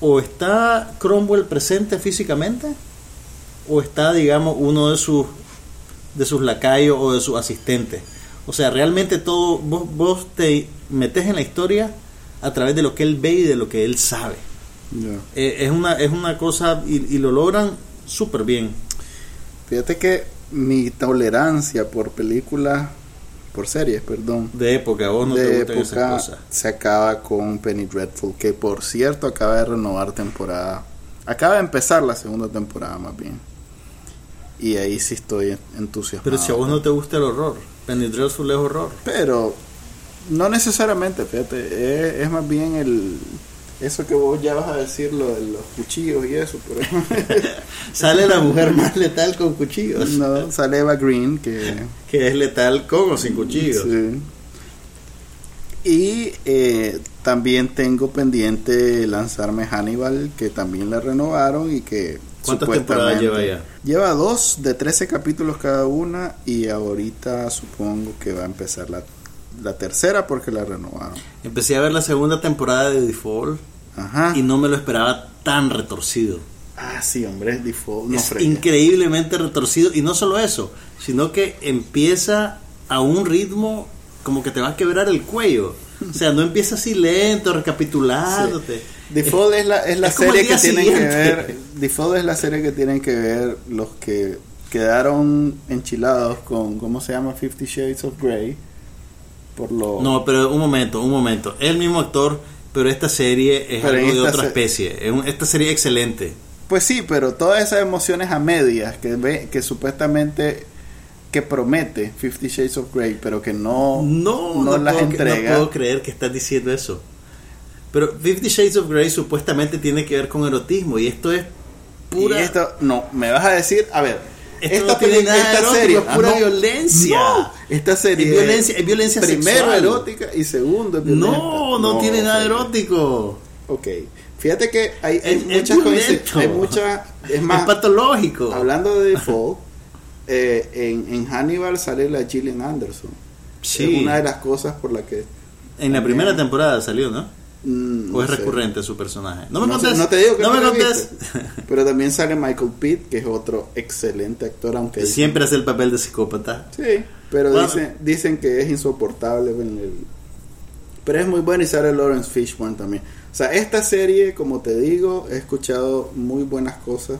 o está Cromwell presente físicamente, o está, digamos, uno de sus de sus lacayos o de sus asistentes. O sea, realmente todo, vos, vos te metes en la historia a través de lo que él ve y de lo que él sabe. Eh, es, una, es una cosa, y, y lo logran súper bien. Fíjate que mi tolerancia por películas, por series, perdón, De época, vos no te de esas época cosas. se acaba con Penny Dreadful, que por cierto acaba de renovar temporada. Acaba de empezar la segunda temporada más bien. Y ahí sí estoy entusiasmado. Pero si a vos no te gusta el horror, Penny Dreadful es horror. Pero no necesariamente, fíjate, es, es más bien el eso que vos ya vas a decir lo de los cuchillos y eso, pero *laughs* Sale la mujer más letal con cuchillos, no, sale Eva Green que que es letal con o sin cuchillos. Sí. Y eh, también tengo pendiente lanzarme Hannibal, que también la renovaron y que... ¿Cuántas temporadas lleva ya? Lleva dos de 13 capítulos cada una y ahorita supongo que va a empezar la, la tercera porque la renovaron. Empecé a ver la segunda temporada de Default Ajá. y no me lo esperaba tan retorcido. Ah, sí, hombre, es. No es increíblemente retorcido y no solo eso, sino que empieza a un ritmo como que te va a quebrar el cuello. O sea, no empieza así lento, recapitulándote. Default es la, es la es serie que tienen que ver. Default es la serie que tienen que ver los que quedaron enchilados con, ¿cómo se llama? Fifty Shades of Grey. Por lo. No, pero un momento, un momento. El mismo actor, pero esta serie es Pero algo de otra especie. Es un- esta serie es excelente. Pues sí, pero todas esas emociones a medias que ve, que supuestamente que promete Fifty Shades of Grey, pero que no, No, no no, las puedo, entrega. no puedo creer que estás diciendo eso. Pero Fifty Shades of Grey supuestamente tiene que ver con erotismo y esto es pura. Y esto, no, me vas a decir, a ver, Esto no tiene nada esta serie, es pura ah, no, violencia. no, esta serie Es violencia- es violencia primero sexual. erótica y segundo es violenta. no, no, tiene nada erótico. Ok, fíjate que hay, hay Es- es muchas violento. hay muchas, es Es más, patológico. hablando de Default, *laughs* eh, en, en Hannibal sale la Gillian Anderson. Sí. Es una de las cosas por la que En la primera temporada salió, ¿no? Mm, ¿O es no sé. recurrente su personaje? No me No, sé, no te digo que no me. Pero también sale Michael Pitt, que es otro excelente actor, aunque Siempre hace el papel de psicópata. Sí, pero Bueno. dicen, dicen que es insoportable en el... Pero es muy bueno y sale Lawrence Fishburne también. O sea, esta serie, como te digo, he escuchado muy buenas cosas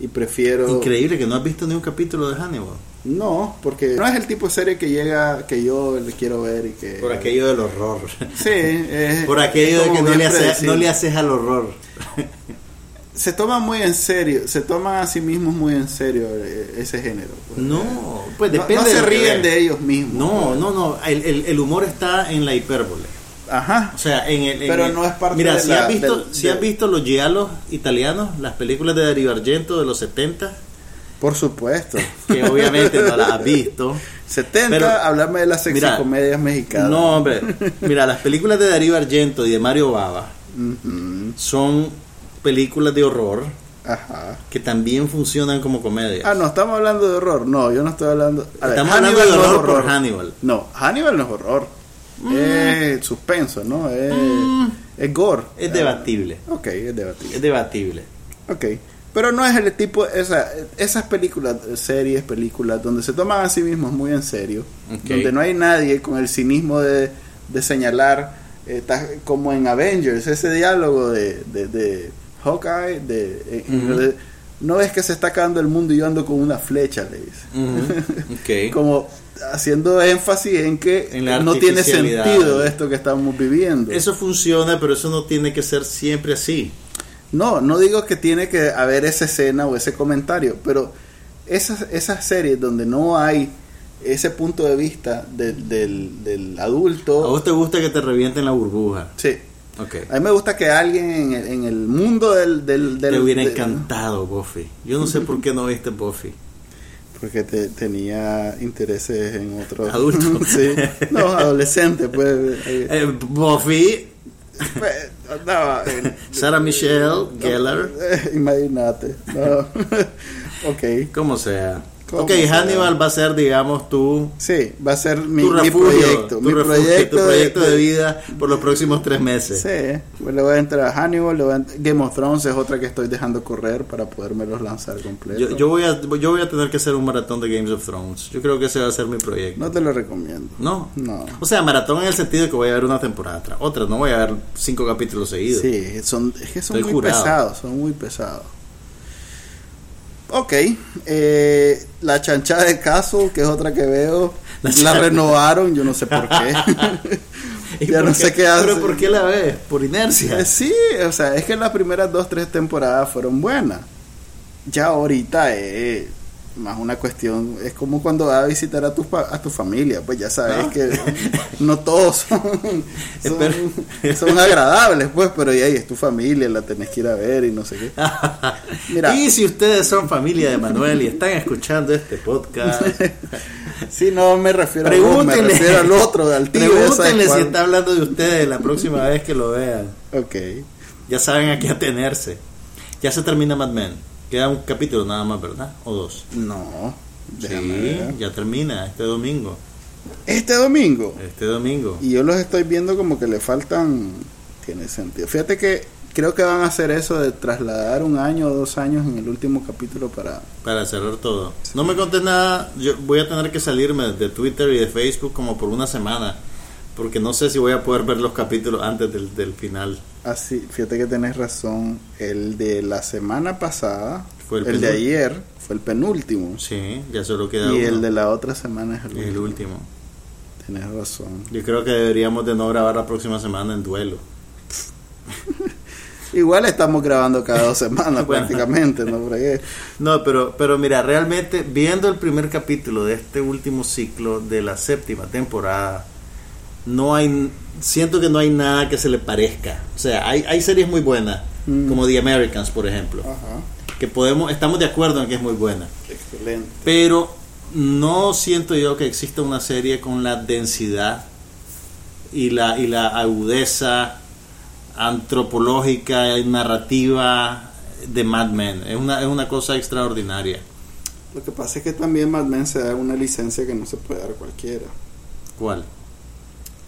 y prefiero... Increíble que no has visto ni un capítulo de Hannibal. No, porque no es el tipo de serie que llega, que yo le quiero ver y que... Por aquello del horror. Sí, *laughs* es- Por aquello de que no le, hace- no le haces al horror. *laughs* Se toma muy en serio, se toman a sí mismos muy en serio eh, ese género. pues. No, pues depende no, se ríen de ellos mismos. No, no, no. El, el- el humor está en la hipérbole. Ajá. O sea, en el. en Pero el- no es parte Mira, de si, la- has visto, del- si del- has visto los giallos italianos, las películas de Dario Argento de los 70, Por supuesto. *laughs* que obviamente no las has visto. 70, Pero- háblame de las sexicomedias mexicanas. No, hombre. Mira, las películas de Darío Argento y de Mario Ujú. son películas de horror Ajá. que también funcionan como comedia. Ah, no, estamos hablando de horror. No, yo no estoy hablando. a ver, Estamos hablando de no es horror por Hannibal. No, Hannibal no es horror. Es suspenso, ¿no? Es, es gore. Es debatible. Ok, es debatible. Es debatible. Ok. Pero no es el tipo, esa, esas películas, series, películas, donde se toman a sí mismos muy en serio, donde no hay nadie con el cinismo de, de señalar, eh, como en Avengers, ese diálogo de, de, de Hawkeye, de, eh, de- no ves que se está acabando el mundo y yo ando con una flecha, le dice. *laughs* Como haciendo énfasis en que En no tiene sentido esto que estamos viviendo. Eso funciona, pero eso no tiene que ser siempre así. No, no digo que tiene que haber esa escena o ese comentario, pero esas, esas series donde no hay ese punto de vista del, del, del ¿A adulto, vos te gusta que te revienten la burbuja? sí. Ok. A mí me gusta que alguien en el, en el mundo del... del, del- Te hubiera del- encantado Buffy. Yo no sé por qué no viste Buffy. Porque te, tenía intereses en otros. Adultos. *laughs* sí. No, adolescentes, pues. *laughs* Eh, Buffy, Pues, andaba en- Sarah Michelle Gellar, *laughs* Imagínate. No. *laughs* ok. como sea. Ok. Hannibal va a ser, digamos, tu, Sí, va a ser mi, tu mi proyecto. tu, mi refugio, proyecto, tu proyecto de, vida por los próximos tres meses. Sí, pues le voy a entrar a Hannibal, le voy a Game of Thrones es otra que estoy dejando correr para podérmelos lanzar completo. Yo, yo voy a, yo voy a tener que hacer un maratón de Games of Thrones. Yo creo que ese va a ser mi proyecto. No te lo recomiendo. No. No. O sea, maratón en el sentido de que voy a ver una temporada tras otra. No voy a ver cinco capítulos seguidos. Sí, son, es que son Estoy muy jurado. pesados, son muy pesados. Ok, eh, la chanchada de caso, que es otra que veo, *laughs* La renovaron, yo no sé por qué. *laughs* ¿Y ya no sé qué hace. ¿Pero por qué la ves? Por inercia. Eh, sí, o sea, es que las primeras dos, tres temporadas fueron buenas. Ya ahorita es más una cuestión, es como cuando vas a visitar a tu, a tu familia, pues ya sabes que *laughs* no todos son, Espera. son, son agradables, pues, pero ahí es tu familia, la tenés que ir a ver y no sé qué. *laughs* Mira. Y si ustedes son familia de Manuel y están escuchando este podcast, *laughs* Sí, no me refiero a vos, me pregúntenle, refiero al otro, al tío. pregúntenle si cuál. está hablando de ustedes la próxima vez que lo vean. Ok. Ya saben a qué atenerse. Ya se termina Mad Men. Queda un capítulo nada más, ¿verdad? O dos. No, Sí, ya termina este domingo. Este domingo. Este domingo. Y yo los estoy viendo como que le faltan. Tiene sentido. Fíjate que creo que van a hacer eso de trasladar un año o dos años en el último capítulo para. Para cerrar todo. No me conté nada. Yo voy a tener que salirme de Twitter y de Facebook como por una semana. Porque no sé si voy a poder ver los capítulos antes del, del final. Así, fíjate que tenés razón. El de la semana pasada, Fue el el, de ayer, fue el penúltimo. Sí, ya solo queda Y uno. el de la otra semana es el, El último. Tenés razón. Yo creo que deberíamos de no grabar la próxima semana en duelo. *laughs* Igual estamos grabando cada dos semanas *laughs* Bueno. prácticamente, ¿no? No, pero, pero mira, realmente viendo el primer capítulo de este último ciclo de la séptima temporada, no hay, siento que no hay nada que se le parezca. O sea, hay, hay series muy buenas, Mm. como The Americans, por ejemplo, Ajá. que podemos, estamos de acuerdo en que es muy buena, Excelente. pero no siento yo que exista una serie con la densidad y la, y la agudeza antropológica y narrativa de Mad Men. Es una, es una cosa extraordinaria. Lo que pasa es que también Mad Men se da una licencia que no se puede dar cualquiera. ¿Cuál?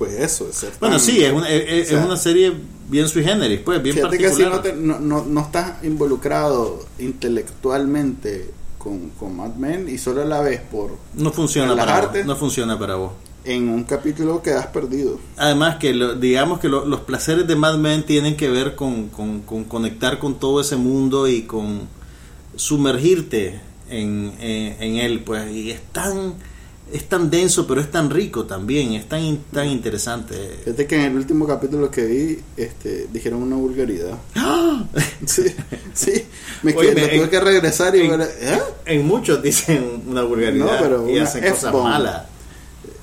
Pues eso, es ser Bueno, tan- sí, es una, es, es o sea, una serie bien sui generis, pues, bien Fíjate que si particular. no, te- no, no, no estás involucrado intelectualmente con, con Mad Men y solo la ves por no funciona para vos. No funciona para vos. en un capítulo quedas perdido. Además que lo- digamos que lo- los placeres de Mad Men tienen que ver con, con- con conectar con todo ese mundo y con sumergirte en, en- en él, pues, y es tan, es tan denso, pero es tan rico también, es tan, tan interesante. Fíjate que en el último capítulo que vi, este, dijeron una vulgaridad. *laughs* Sí, sí. Me, Oye, quedé- me- tuve que regresar y en- ver, ¿eh? En muchos dicen una vulgaridad No, pero y una hacen cosas malas.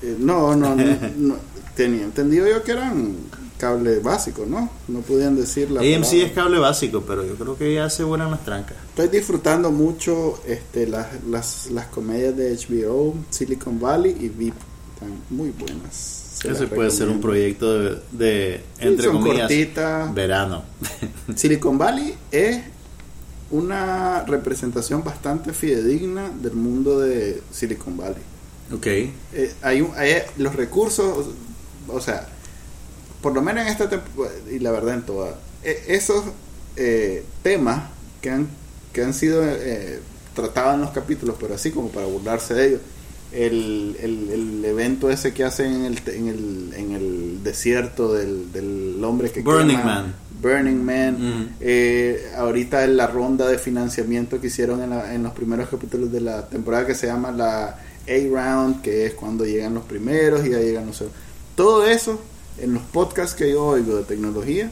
Eh, No, no, no, no. *laughs* Tenía entendido yo que eran cable básico, ¿no? No podían decir la AMC palabra. es cable básico, pero yo creo que ya se vuelan las trancas. Estoy disfrutando mucho este, las, las, las comedias de HBO, Silicon Valley y VIP. Están muy buenas. Se Ese puede ser un proyecto de, de, Sí, entre son comillas, cortitas. verano. *laughs* Silicon Valley es una representación bastante fidedigna del mundo de Silicon Valley. ok. Eh, hay, un- hay los recursos, o sea, por lo menos en esta temporada, y la verdad en toda, eh, esos eh, temas que han, que han sido eh, tratados en los capítulos, pero así como para burlarse de ellos, el, el, el evento ese que hacen en el, en el, en el desierto del, del hombre que Burning quema- Man. Burning Man, Ujú. eh, ahorita en la ronda de financiamiento que hicieron en, la- en los primeros capítulos de la temporada que se llama la A-Round, que es cuando llegan los primeros y ya llegan los. Todo eso, en los podcasts que yo oigo de tecnología,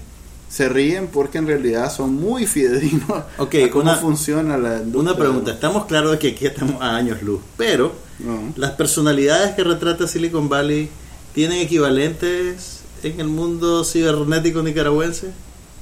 se ríen porque en realidad son muy fidedignos *laughs* Ok, a cómo una- funciona la industria. Una pregunta, estamos claros de que aquí estamos a años luz, pero No. las personalidades que retrata Silicon Valley tienen equivalentes en el mundo cibernético nicaragüense.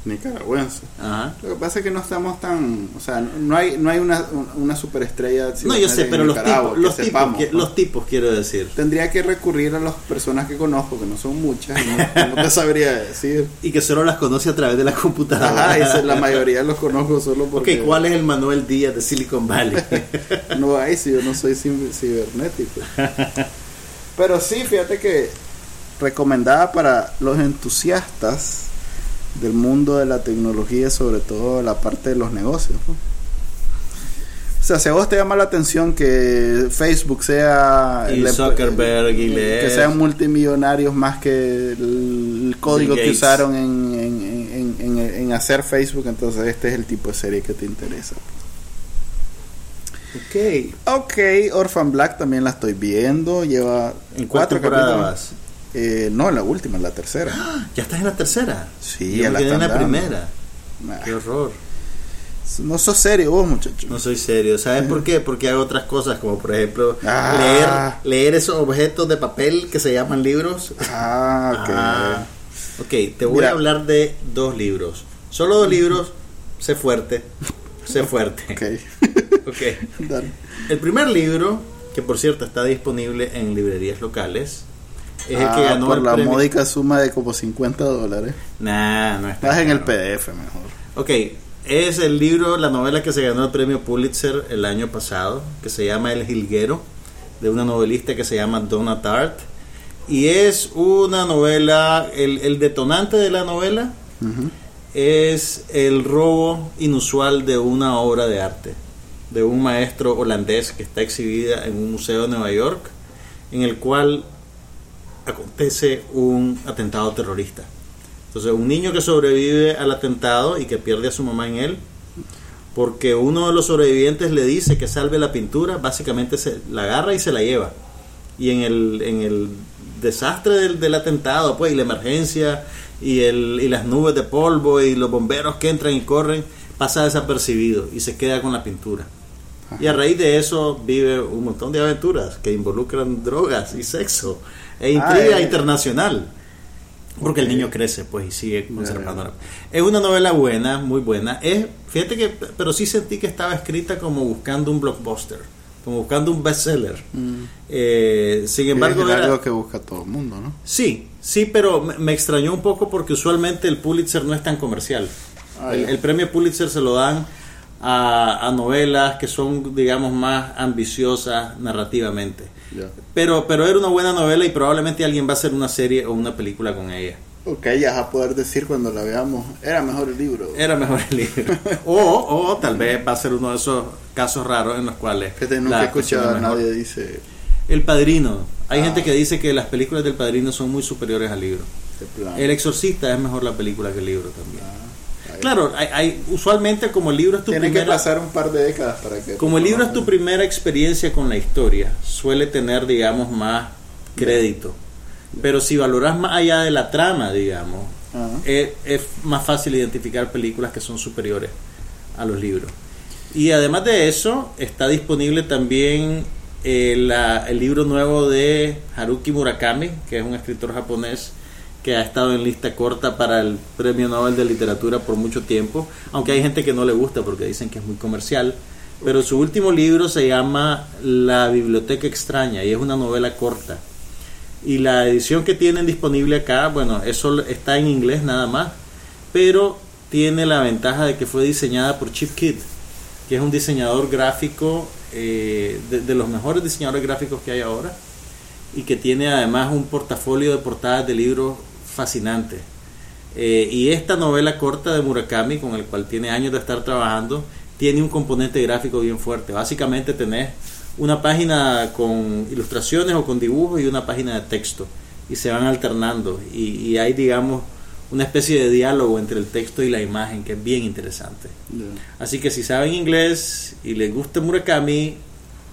Nicaragüense. Ajá. Lo que pasa es que no estamos tan, o sea, no hay no hay una, una superestrella. No, yo sé, pero los tipos, los tipos, sepamos, qui- ¿no? los tipos quiero decir. Tendría que recurrir a las personas que conozco, que no son muchas, no, no te sabría decir. *laughs* Y que solo las conoce a través de la computadora. Ajá, esa- la mayoría los conozco solo porque Ok, ¿cuál es el Manuel Díaz de Silicon Valley? *laughs* no hay si yo no soy cib- cibernético. *laughs* Pero sí, fíjate que recomendada para los entusiastas del mundo de la tecnología, sobre todo la parte de los negocios. ¿no? O sea, si a vos te llama la atención que Facebook sea y el- Zuckerberg y que sean multimillonarios más que el, el código que usaron en, en- en- en- en hacer Facebook, entonces este es el tipo de serie que te interesa. Ok. Ok, Orphan Black también la estoy viendo, lleva ¿En cuatro temporada capítulos. Eh, no, la última, la tercera. ¿Ya estás en la tercera? Sí, Yo ya me la quedé en la dando. primera. Nah, Qué horror. no sos serio vos, muchacho. No soy serio. ¿Sabes por qué? Porque hago otras cosas, como por ejemplo Ah. leer, leer esos objetos de papel que se llaman libros. Ah, ok. Ah. Ok, te voy Mira. a hablar de dos libros. Solo dos libros. Sé fuerte. Sé fuerte. Ok. *laughs* Ok. Dale. El primer libro, que por cierto está disponible en librerías locales, es el Ah, que ganó por el la premio. módica suma de como 50 dólares. Nah, no está. Estás en el. PDF mejor. Ok, es el libro, la novela que se ganó el premio Pulitzer el año pasado, que se llama El Jilguero, de una novelista que se llama Donna Tartt. Y es una novela, el, el detonante de la novela es el robo inusual de una obra de arte, de un maestro holandés que está exhibida en un museo de Nueva York, en el cual acontece un atentado terrorista. Entonces, un niño que sobrevive al atentado y que pierde a su mamá en él, porque uno de los sobrevivientes le dice que salve la pintura, básicamente se la agarra y se la lleva. Y en el, en el desastre del, del atentado, pues, y la emergencia, y, el, y las nubes de polvo, y los bomberos que entran y corren, pasa desapercibido y se queda con la pintura. Y a raíz de eso vive un montón de aventuras que involucran drogas y sexo e intriga Ah, eh. internacional. Porque el niño crece, pues, y sigue conservándola. Es una novela buena, muy buena. Es, fíjate que, pero sí sentí que estaba escrita como buscando un blockbuster, como buscando un bestseller. Eh, sin embargo, es era- algo que busca todo el mundo, ¿no? sí, sí, pero me, me extrañó un poco porque usualmente el Pulitzer no es tan comercial. Ah, el, el premio Pulitzer se lo dan a, a novelas que son, digamos, más ambiciosas narrativamente. Pero, pero era una buena novela y probablemente alguien va a hacer una serie o una película con ella. Ok, ya vas a poder decir cuando la veamos, era mejor el libro. Era mejor el libro. *laughs* o, o tal vez va a ser uno de esos casos raros en los cuales... Que nunca he escuchado a nadie dice El Padrino. Hay Ah. gente que dice que las películas del Padrino son muy superiores al libro. El Exorcista es mejor la película que el libro también. Ah. Claro, hay, hay- usualmente como el libro es tu Tiene que primera... pasar un par de décadas para que. Como el libro es tu primera experiencia con la historia, suele tener, digamos, más crédito. Pero si valoras más allá de la trama, digamos, es, es más fácil identificar películas que son superiores a los libros. Y además de eso, está disponible también eh, la- el libro nuevo de Haruki Murakami, que es un escritor japonés que ha estado en lista corta para el Premio Nobel de Literatura por mucho tiempo, aunque hay gente que no le gusta porque dicen que es muy comercial. Pero su último libro se llama La Biblioteca Extraña y es una novela corta. Y la edición que tienen disponible acá, bueno, eso está en inglés nada más, pero tiene la ventaja de que fue diseñada por Chip Kidd, que es un diseñador gráfico, eh, de, de los mejores diseñadores gráficos que hay ahora, y que tiene además un portafolio de portadas de libros fascinante. Eh, y esta novela corta de Murakami, con el cual tiene años de estar trabajando, tiene un componente gráfico bien fuerte. Básicamente tenés una página con ilustraciones o con dibujos y una página de texto. Y se van alternando. Y, y hay, digamos, una especie de diálogo entre el texto y la imagen que es bien interesante. Así que si saben inglés y les gusta Murakami,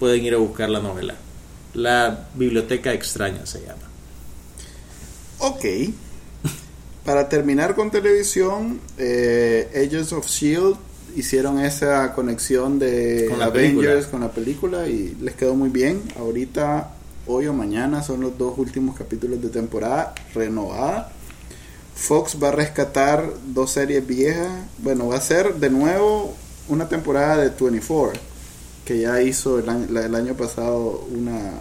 pueden ir a buscar la novela. La Biblioteca Extraña se llama. Ok. Para terminar con televisión, eh, Agents of Shield hicieron esa conexión de Con Avengers con la película y les quedó muy bien. Ahorita, hoy o mañana, son los dos últimos capítulos de temporada renovada. Fox va a rescatar dos series viejas. Bueno, va a ser de nuevo una temporada de 24, que ya hizo el año, el año pasado una...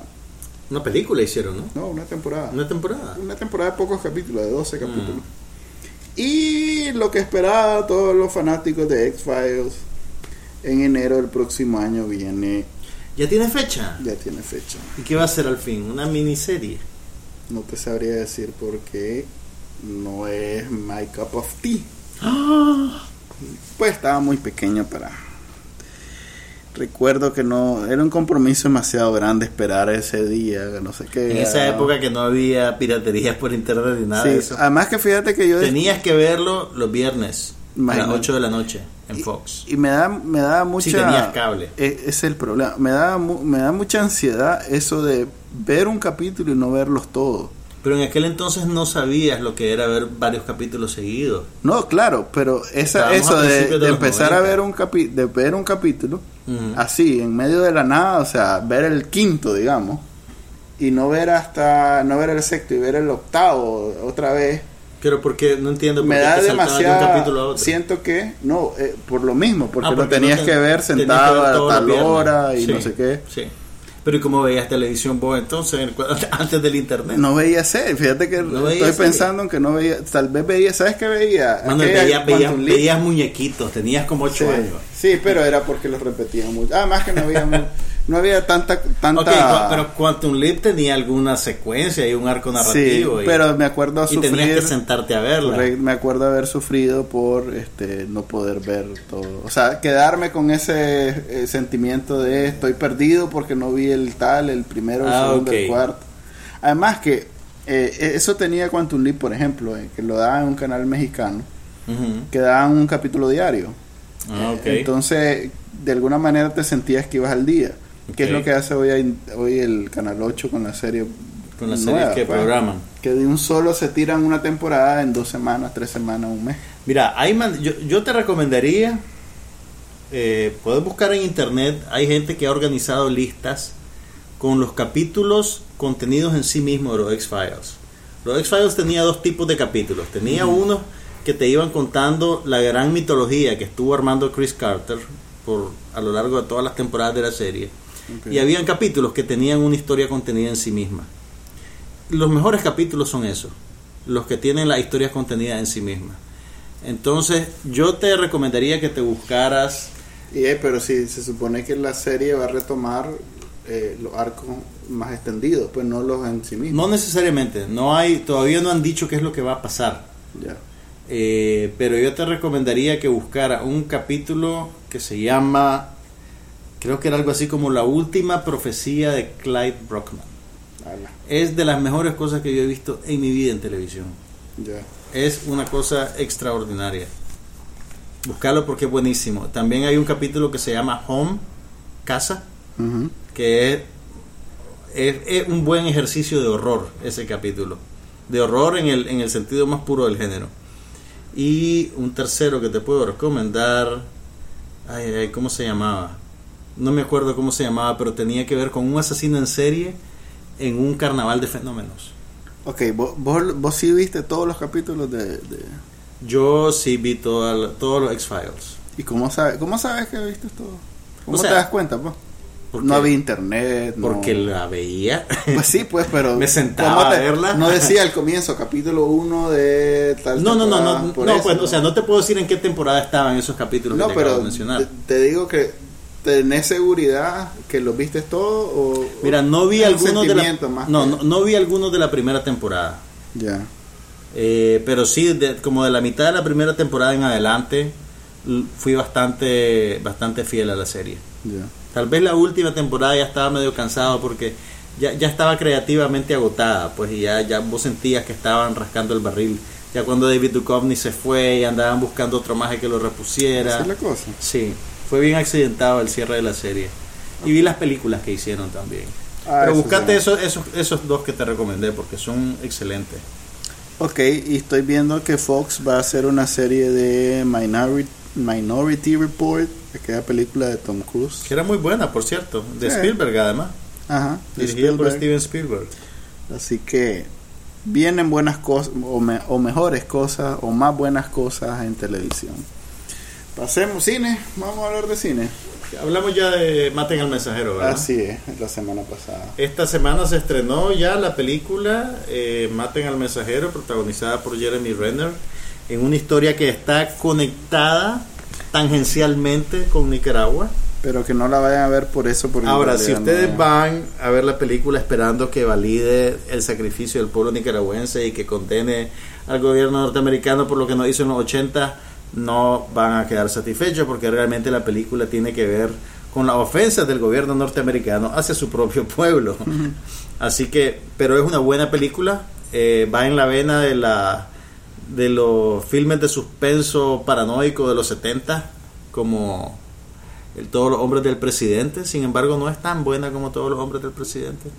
Una película hicieron, ¿no? No, una temporada. Una temporada. Una temporada de pocos capítulos, de 12 capítulos. Y lo que esperaba todos los fanáticos de X-Files, en enero del próximo año viene, ¿Ya tiene fecha? ya tiene fecha. ¿Y qué va a ser al fin? ¿Una miniserie? No te sabría decir porque no es my cup of tea. ¡Ah! Pues estaba muy pequeño para... Recuerdo que no, era un compromiso demasiado grande esperar ese día, no sé qué. En esa ah, época que no había piraterías por internet ni nada sí, de eso. además que fíjate que yo... Tenías que verlo los viernes a las Imagínate. 8 de la noche en Fox. Y me da, me da mucha... Si tenías cable. E- es el problema. Me da, me da mucha ansiedad eso de ver un capítulo y no verlos todos. Pero en aquel entonces no sabías lo que era ver varios capítulos seguidos. No, claro, pero esa, Estábamos eso de, empezar a 90. ver un capi de ver un capítulo Así en medio de la nada, o sea, ver el quinto, digamos, y no ver hasta no ver el sexto y ver el octavo otra vez, Pero porque no entiendo por me qué da saltabas de un demasiado capítulo a otro. siento que no eh, por lo mismo, porque, Ah, lo tenías no que ver tenías que sentado ver a tal hora y Sí, no sé qué. Sí. Pero ¿y cómo veías televisión vos entonces *laughs* antes del internet? No veía serie, fíjate que No veía estoy pensando en que no veía, tal vez veía, ¿sabes qué veía? Manuel, Aquella veías, muñequitos, tenías como 8 Sí, años. sí, pero era porque los repetían mucho. Además que no *laughs* mu- no había tanta... tanta Ok, cu- pero Quantum Leap tenía alguna secuencia y un arco narrativo. sí, y, pero me acuerdo y sufrir... tenías que sentarte a verla. me acuerdo haber sufrido por este no poder ver todo. O sea, quedarme con ese eh, sentimiento de estoy perdido porque no vi el tal, el primero, el Ah, segundo, el cuarto. Además que eh, eso tenía Quantum Leap, por ejemplo, eh, que lo daban en un canal mexicano, que daban un capítulo diario. Ah, ok. Entonces, de alguna manera te sentías que ibas al día. Que es lo que hace hoy, hoy el Canal 8 con la serie. Con las nueva, series que pues. programan. Que de un solo se tiran una temporada en dos semanas, tres semanas, un mes. Mira, hay man- yo, yo te recomendaría, eh, puedes buscar en internet, hay gente que ha organizado listas con los capítulos contenidos en sí mismos de los X-Files. Los X-Files tenía dos tipos de capítulos. Tenía unos que te iban contando la gran mitología que estuvo armando Chris Carter por, a lo largo de todas las temporadas de la serie. Y habían capítulos que tenían una historia contenida en sí misma. Los mejores capítulos son esos, los que tienen la historia contenida en sí misma. Entonces, yo te recomendaría que te buscaras. Y, eh, pero si se supone que la serie va a retomar eh, los arcos más extendidos, pues no los en sí mismos. No necesariamente, no hay, todavía no han dicho qué es lo que va a pasar. Eh, pero yo te recomendaría que buscara un capítulo que se llama, creo que era algo así como la última profecía de Clyde Brockman. Ala, Es de las mejores cosas que yo he visto en mi vida en televisión. ya. Es una cosa extraordinaria. Buscarlo porque es buenísimo. También hay un capítulo que se llama Home, Casa, que es, es, es un buen ejercicio de horror, ese capítulo. De horror en el, en el sentido más puro del género. Y un tercero que te puedo recomendar, ay, ay, ¿cómo se llamaba? No me acuerdo cómo se llamaba, pero tenía que ver con un asesino en serie en un carnaval de fenómenos. Ok, ¿vos, vos, vos sí viste todos los capítulos de... de- Yo sí vi toda todos los X-Files. ¿Y cómo sabes, cómo sabes que viste todo? ¿Cómo O sea, te das cuenta, pues? porque- No había internet. no- Porque la veía. Pues sí, pues, pero... *laughs* Me sentaba ¿cómo a verla. No decía al comienzo, capítulo 1 de tal No, no, no, no, no, eso, pues, o sea, no te puedo decir en qué temporada estaban esos capítulos No, que te acabo pero de mencionar. te, te digo que tenés seguridad que los viste todo o... Mira, no vi un algunos de la, no, no, no vi algunos de la primera temporada. Ya. Eh, pero sí, de- como de la mitad de la primera temporada en adelante, fui bastante, bastante fiel a la serie. Ya. Tal vez la última temporada ya estaba medio cansado porque ya, ya estaba creativamente agotada, pues y ya, ya vos sentías que estaban rascando el barril. Ya cuando David Duchovny se fue y andaban buscando otro maje que lo repusiera. Esa es la cosa. Sí, fue bien accidentado el cierre de la serie. Y vi las películas que hicieron también. Ah, Pero buscate esos, esos, esos dos que te recomendé porque son excelentes. Ok, y estoy viendo que Fox va a hacer una serie de Minority, Minority Report, aquella película de Tom Cruise. Que era muy buena, por cierto. De Sí. Spielberg, además. Ajá, de Dirigida por. Steven Spielberg. Así que vienen buenas cosas o, me- o mejores cosas o más buenas cosas en televisión. Pasemos cine, vamos a hablar de cine. Hablamos ya de Maten al Mensajero, ¿verdad? Así es, la semana pasada. Esta semana se estrenó ya la película eh, Maten al Mensajero, protagonizada por Jeremy Renner, en una historia que está conectada tangencialmente con Nicaragua. Pero que no la vayan a ver por eso. Porque en Ahora, si ustedes no- van a ver la película esperando que valide el sacrificio del pueblo nicaragüense y que condene al gobierno norteamericano por lo que nos hizo en los 80, no van a quedar satisfechos porque realmente la película tiene que ver con las ofensas del gobierno norteamericano hacia su propio pueblo. *laughs* Así que, pero es una buena película, eh, va en la vena de la de los filmes de suspenso paranoico de los 70, como el Todos los hombres del presidente, sin embargo no es tan buena como Todos los hombres del presidente.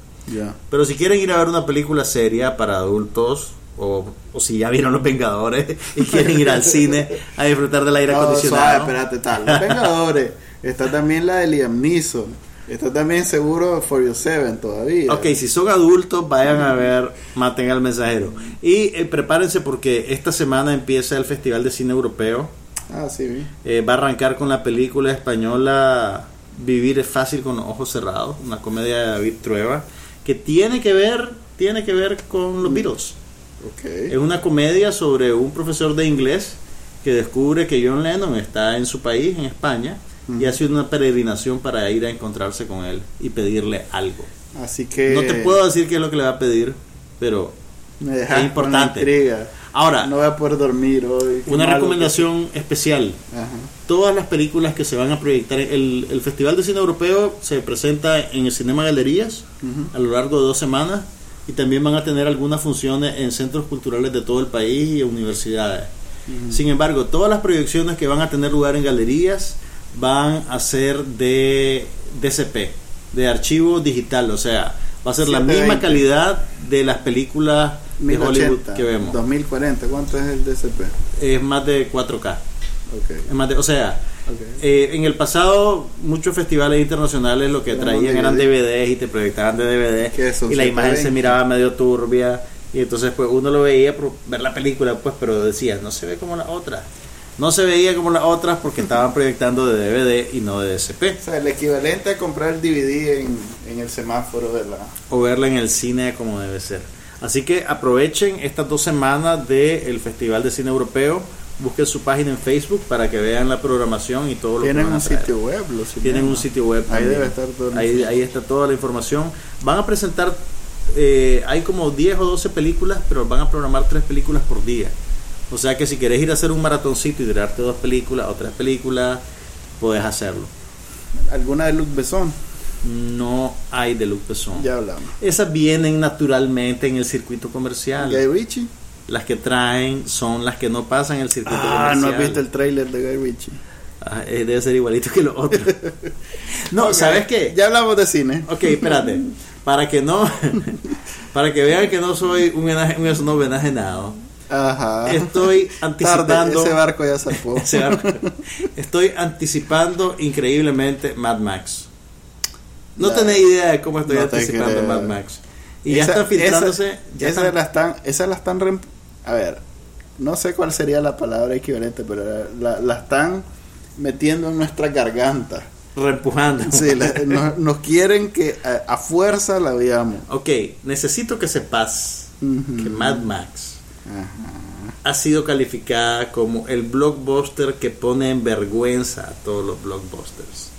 Pero si quieren ir a ver una película seria para adultos, o, o si ya vieron Los Vengadores *laughs* y quieren ir al cine a disfrutar del aire No, suave, acondicionado. espérate, tal. Los Vengadores. Está también la de Liam Neeson. Está también seguro For You Seven todavía. Ok, si son adultos, vayan a ver Maten al Mensajero. Y eh, prepárense porque esta semana empieza el Festival de Cine Europeo. Ah, sí. Eh, va a arrancar con la película española Vivir es fácil con los ojos cerrados, una comedia de David Trueba, que tiene que ver, tiene que ver con los Beatles. Ok. Es una comedia sobre un profesor de inglés que descubre que John Lennon está en su país, en España, y Ujú. hace una peregrinación para ir a encontrarse con él y pedirle algo. Así que. No te puedo decir qué es lo que le va a pedir, pero Me es importante. ahora, No voy a poder dormir hoy. Una recomendación especial. que- Ajá. Todas las películas que se van a proyectar, el, el Festival de Cine Europeo se presenta en el Cinema Galerías Ujú. a lo largo de dos semanas y también van a tener algunas funciones en centros culturales de todo el país y universidades. Sin embargo, todas las proyecciones que van a tener lugar en galerías van a ser de DCP, de archivo digital, o sea, va a ser la 720. misma calidad de las películas de Hollywood 1080, que vemos. 2040, ¿cuánto es el DCP? Es más de 4K. Ok. Es más de- o sea, eh, en el pasado muchos festivales internacionales lo que traían eran DVD. DVDs y te proyectaban de DVD ¿Qué es un y la imagen se 720? miraba medio turbia y entonces pues uno lo veía por ver la película pues pero decía no se ve como la otra no se veía como las otras porque *laughs* estaban proyectando de DVD y no de DCP O sea, el equivalente a comprar el DVD en, en el semáforo de la. o verla en el cine como debe ser así que aprovechen estas dos semanas del Festival de Cine Europeo busquen su página en Facebook para que vean la programación y todo lo que Tienen van a un sitio web, los Tienen un sitio web. Ahí debe estar todo. Ahí, ahí está toda la información. Van a presentar, eh, hay como 10 o 12 películas, pero van a programar 3 películas por día. O sea que si querés ir a hacer un maratoncito y tirarte dos películas o tres películas, puedes hacerlo. ¿Alguna de Luc Besson? No hay de Luc Besson. Ya hablamos. Esas vienen naturalmente en el circuito comercial. Guy Ritchie. Las que traen son las que no pasan el circuito Ah, comercial. no has visto el trailer de Guy Ritchie. Ah, eh, debe ser igualito que los otros. *laughs* no, ¿sabes qué? Ya hablamos de cine. Ok, espérate. Para que no, *laughs* para que vean que no soy un, enaje- un Ajá. estoy *laughs* Tarde, anticipando. ese barco ya zarpó. ese barco. Estoy anticipando increíblemente Mad Max. No La- tenés idea de cómo estoy no anticipando. Mad Max. Y ya Esa- están filtrándose. esa- ya esas están- la están, esas la están a ver, no sé cuál sería la palabra equivalente, pero la, la están metiendo en nuestra garganta. reempujando. Sí, la- *laughs* nos, nos quieren que a, a fuerza la veamos. Ok, necesito que sepas que Mad Max Ajá. ha sido calificada como el blockbuster que pone en vergüenza a todos los blockbusters.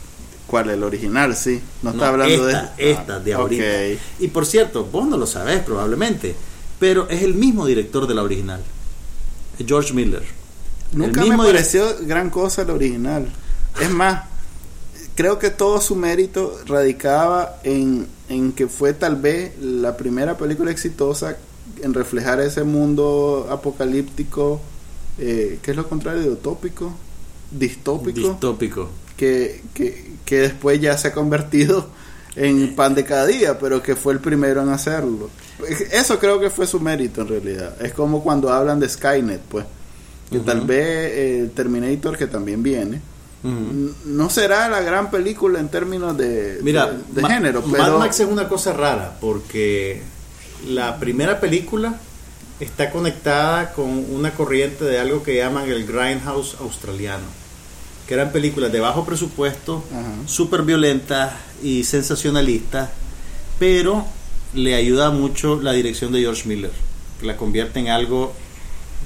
¿Cuál? El original, sí. No está hablando esta, de esta de ahorita. Y por cierto, vos no lo sabés probablemente, pero es el mismo director de la original, George Miller. Nunca el me mismo pareció gran cosa el original. Es más, creo que todo su mérito radicaba en, en que fue tal vez la primera película exitosa en reflejar ese mundo apocalíptico, eh, que es lo contrario de utópico, distópico, distópico. Que, que, que después ya se ha convertido en pan de cada día, pero que fue el primero en hacerlo. Eso creo que fue su mérito en realidad. Es como cuando hablan de Skynet, pues. Que tal vez eh, Terminator, que también viene, no será la gran película en términos de, Mira, de, de Ma- género, Mad pero Max es una cosa rara porque la primera película está conectada con una corriente de algo que llaman el grindhouse australiano, que eran películas de bajo presupuesto, súper violentas y sensacionalistas, pero le ayuda mucho la dirección de George Miller, que la convierte en algo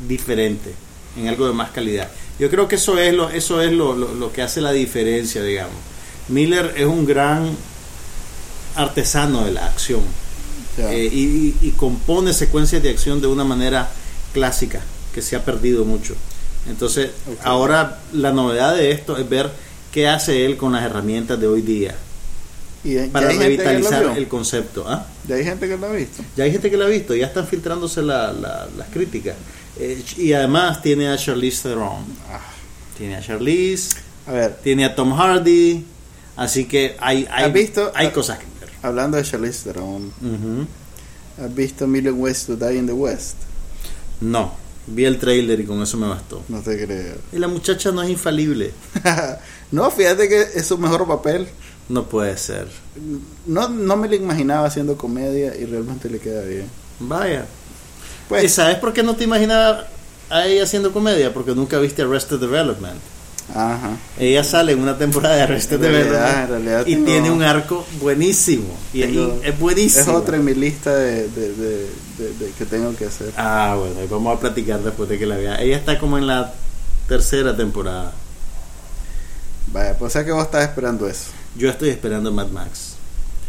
diferente, en algo de más calidad. Yo creo que eso es lo, eso es lo, lo- lo que hace la diferencia, digamos. Miller es un gran artesano de la acción eh, y, y- y compone secuencias de acción de una manera clásica que se ha perdido mucho. Entonces, ahora la novedad de esto es ver qué hace él con las herramientas de hoy día y ya para lo revitalizar el concepto. ¿ah? Ya hay gente que lo ha visto. Ya hay gente que la ha visto, ya están filtrándose la- la- las críticas. Eh, y además tiene a Charlize Theron, Ah, tiene a Charlize, a ver, tiene a Tom Hardy, así que hay, hay, ¿Has visto? hay cosas que ver. hablando de Charlize Theron, Ujú. ¿has visto Million Ways to Die in the West? No, vi el trailer y con eso me bastó. No te creo. Y la muchacha no es infalible. *laughs* no, fíjate que es su mejor papel. No puede ser. No, no me lo imaginaba haciendo comedia y realmente le queda bien. Vaya. Pues, ¿Y sabes por qué no te imaginaba a ella haciendo comedia? Porque nunca viste Arrested Development. Ajá. Ella sale en una temporada de Arrested Development y tengo- tiene un arco buenísimo. Y, Tengo- y es buenísimo. Es otra en mi lista de, de- de- de- de que tengo que hacer. Ah, bueno, y vamos a platicar después de que la vea. Ella está como en la tercera temporada. Vaya, pues o sea que vos estás esperando eso. Yo estoy esperando Mad Max.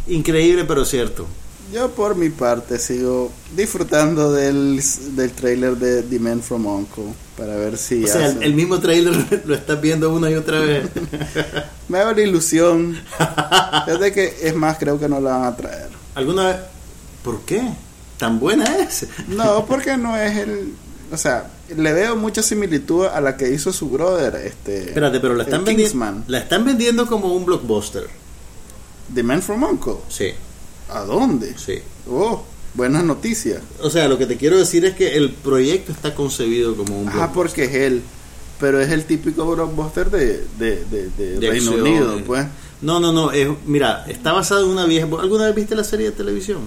Increíble, pero cierto. Yo por mi parte sigo disfrutando del, del trailer de The Man from Uncle para ver si O sea, el, mismo trailer *laughs* lo estás viendo una y otra vez. *laughs* me hago la ilusión. *laughs* Desde que es más creo que no la van a traer. ¿Alguna vez? ¿Por qué? ¿Tan buena es? No, porque no es el, o sea, le veo mucha similitud a la que hizo su brother, este. Espérate, pero la están, el vendi- Kingsman. la están vendiendo como un blockbuster. The Man from Uncle. Sí, ¿A dónde? sí. Oh, buenas noticias. O sea, lo que te quiero decir es que el proyecto está concebido como un Ah, porque es él. Pero es el típico blockbuster de, de, de, de De Reino acción, Unido, eh. pues. No, no, no. es- mira, está basado en una vieja. ¿Alguna vez viste la serie de televisión?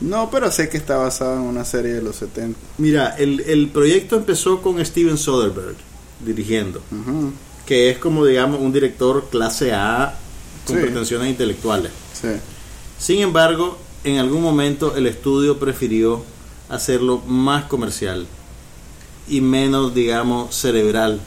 No, pero sé que está basado en una serie de los 70. Mira, el, el proyecto empezó con Steven Soderbergh dirigiendo, que es como, digamos, un director clase A con Sí. pretensiones intelectuales. Sí. Sin embargo, en algún momento el estudio prefirió hacerlo más comercial y menos, digamos, cerebral,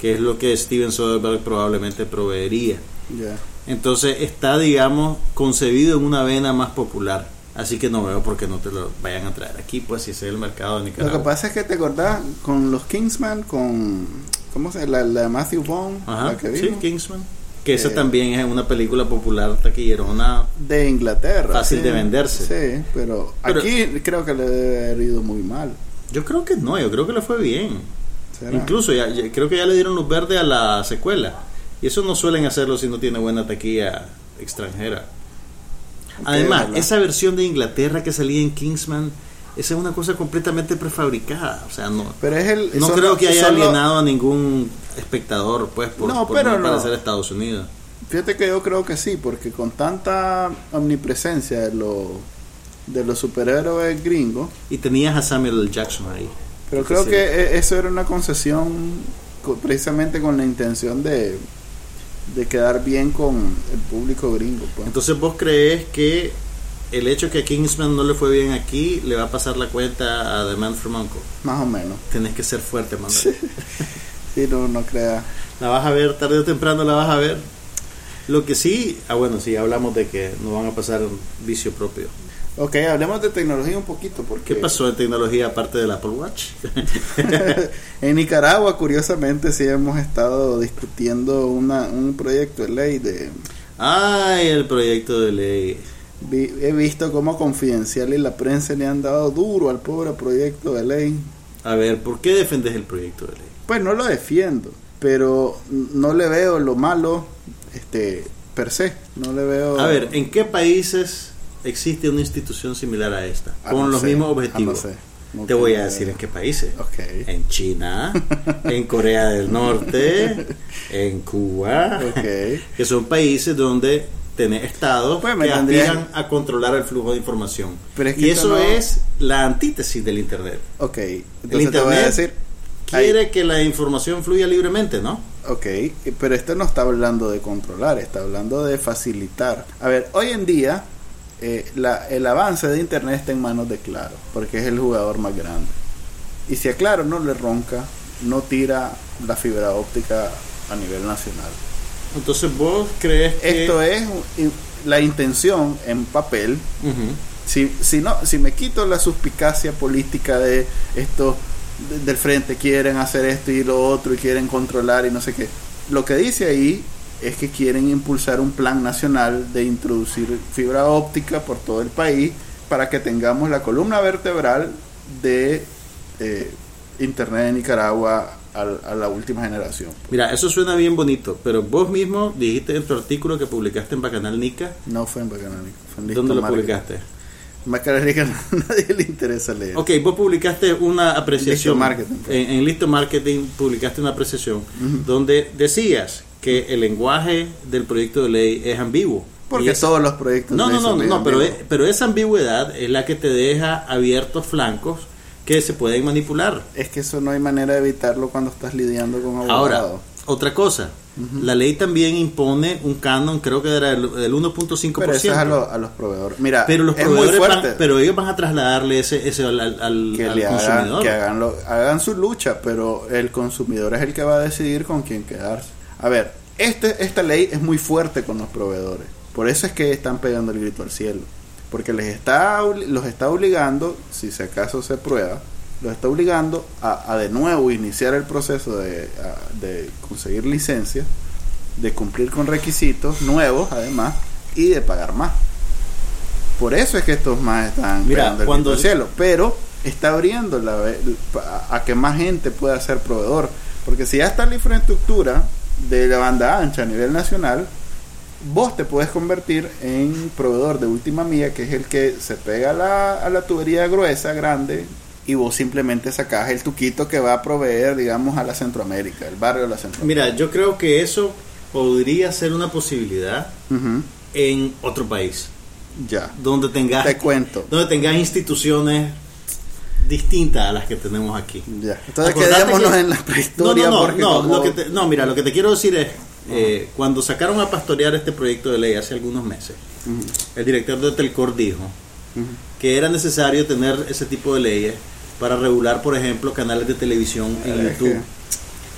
que es lo que Steven Soderbergh probablemente proveería. Ya. Entonces está, digamos, concebido en una vena más popular. Así que no veo por qué no te lo vayan a traer aquí, pues si ese es el mercado de Lo Nicaragua. que pasa es que te acordás con los Kingsman, con. ¿Cómo se llama? La, la de Matthew Vaughn, Ajá, la que sí, vimos. Kingsman. Que esa también es una película popular taquillerona. de Inglaterra. Fácil sí. de venderse. Sí, pero, Pero- aquí creo que le debe haber ido muy mal. Yo creo que no, yo creo que le fue bien. ¿Será? Incluso ya, ya- creo que ya le dieron luz verde a la secuela. Y eso no suelen hacerlo si no tiene buena taquilla extranjera. Además, esa versión de Inglaterra que salía en Kingsman, esa es una cosa completamente prefabricada. O sea, no, Pero es el. no creo los- que haya los- alienado a ningún espectador, pues, por, No, por pero no no. parecer Estados Unidos. Fíjate que yo creo que sí, porque con tanta omnipresencia de los de los superhéroes gringos, Y tenías a Samuel L. Jackson ahí. pero creo sí. que e- eso era una concesión co- precisamente con la intención de, de quedar bien con el público gringo. Pues. Entonces, ¿vos crees que el hecho que a Kingsman no le fue bien aquí le va a pasar la cuenta a The Man from Uncle? Más o menos. Tenés que ser fuerte, Manuel. Sí, no, no crea. La vas a ver, tarde o temprano la vas a ver. Lo que sí, ah bueno, sí, hablamos de que no van a pasar un vicio propio. Ok, hablemos de tecnología un poquito. Porque ¿Qué pasó en tecnología aparte del Apple Watch? *laughs* en Nicaragua, curiosamente, sí hemos estado discutiendo una, un proyecto de ley de... Ay, el proyecto de ley. Vi- he visto cómo Confidencial y la prensa le han dado duro al pobre proyecto de ley. A ver, ¿por qué defendes el proyecto de ley? Pues no lo defiendo, pero no le veo lo malo este per se. No le veo... A ver, ¿en qué países existe una institución similar a esta? Ah, Con no los sé, mismos ah, no objetivos. sé. No Te voy a decir en qué países. Ok. En China, *laughs* en Corea del Norte, *laughs* en Cuba, Ok. que son países donde tener estados Pues que aspiran a controlar el flujo de información. Pero es que y eso no- es la antítesis del Internet. Ok, El entonces te voy a Internet decir. quiere que la información fluya libremente, ¿no? Ok, pero esto no está hablando de controlar, está hablando de facilitar. A ver, hoy en día eh, la- el avance de Internet está en manos de Claro, porque es el jugador más grande. Y si a Claro no le ronca, no tira la fibra óptica a nivel nacional. Entonces vos crees que... Esto es la intención en papel. Si, si, no, si me quito la suspicacia política de esto de- del frente, quieren hacer esto y lo otro y quieren controlar y no sé qué. Lo que dice ahí es que quieren impulsar un plan nacional de introducir fibra óptica por todo el país para que tengamos la columna vertebral de eh, Internet de Nicaragua al- a, la última generación. Mira, eso suena bien bonito, pero vos mismo dijiste en tu artículo que publicaste en Bacanal Nica, No fue en Bacanalica, fue en Listo ¿dónde lo Market. publicaste? Bacanalica *laughs* a nadie le interesa leer. Ok, vos publicaste una apreciación. Listo Marketing, pues. En, en Listo Marketing publicaste una apreciación donde decías que el lenguaje del proyecto de ley es ambiguo. Porque es- todos los proyectos No, de no, ley no, son no, bien pero, es- pero esa ambigüedad es la que te deja abiertos flancos que se pueden manipular. Es que eso no hay manera de evitarlo cuando estás lidiando con abogados. Ahora, otra cosa. La ley también impone un canon, creo que era el, el 1.5%. pero eso es a, lo- a los proveedores. Mira, Pero los es muy proveedores van- pero ellos van a trasladarle ese, ese al, al- que al le hagan, consumidor. que hagan, lo- hagan su lucha, pero el consumidor es el que va a decidir con quién quedarse. A ver, este, esta ley es muy fuerte con los proveedores. Por eso es que están pegando el grito al cielo. Porque les está, los está obligando, si si acaso se prueba, los está obligando a, a de nuevo iniciar el proceso de, a- de conseguir licencia, de cumplir con requisitos nuevos además y de pagar más. Por eso es que estos más están Mira, el cuando- cielo. Pero está abriendo la, a, a que más gente pueda ser proveedor. Porque si ya está la infraestructura de la banda ancha a nivel nacional, vos te puedes convertir en proveedor de última milla, que es el que se pega a la, a la tubería gruesa, grande, y vos simplemente sacás el tuquito que va a proveer, digamos, a la Centroamérica, el barrio de la Centroamérica. Mira, yo creo que eso podría ser una posibilidad en otro país, Ya, donde tengas, te cuento. donde tengas instituciones distintas a las que tenemos aquí. Ya. Entonces Acordate quedémonos que- en la prehistoria No, no, no, porque no, como- lo que te- no, mira, lo que te quiero decir es, eh, cuando sacaron a pastorear este proyecto de ley hace algunos meses, el director de Telcor dijo que era necesario tener ese tipo de leyes para regular, por ejemplo, canales de televisión en YouTube.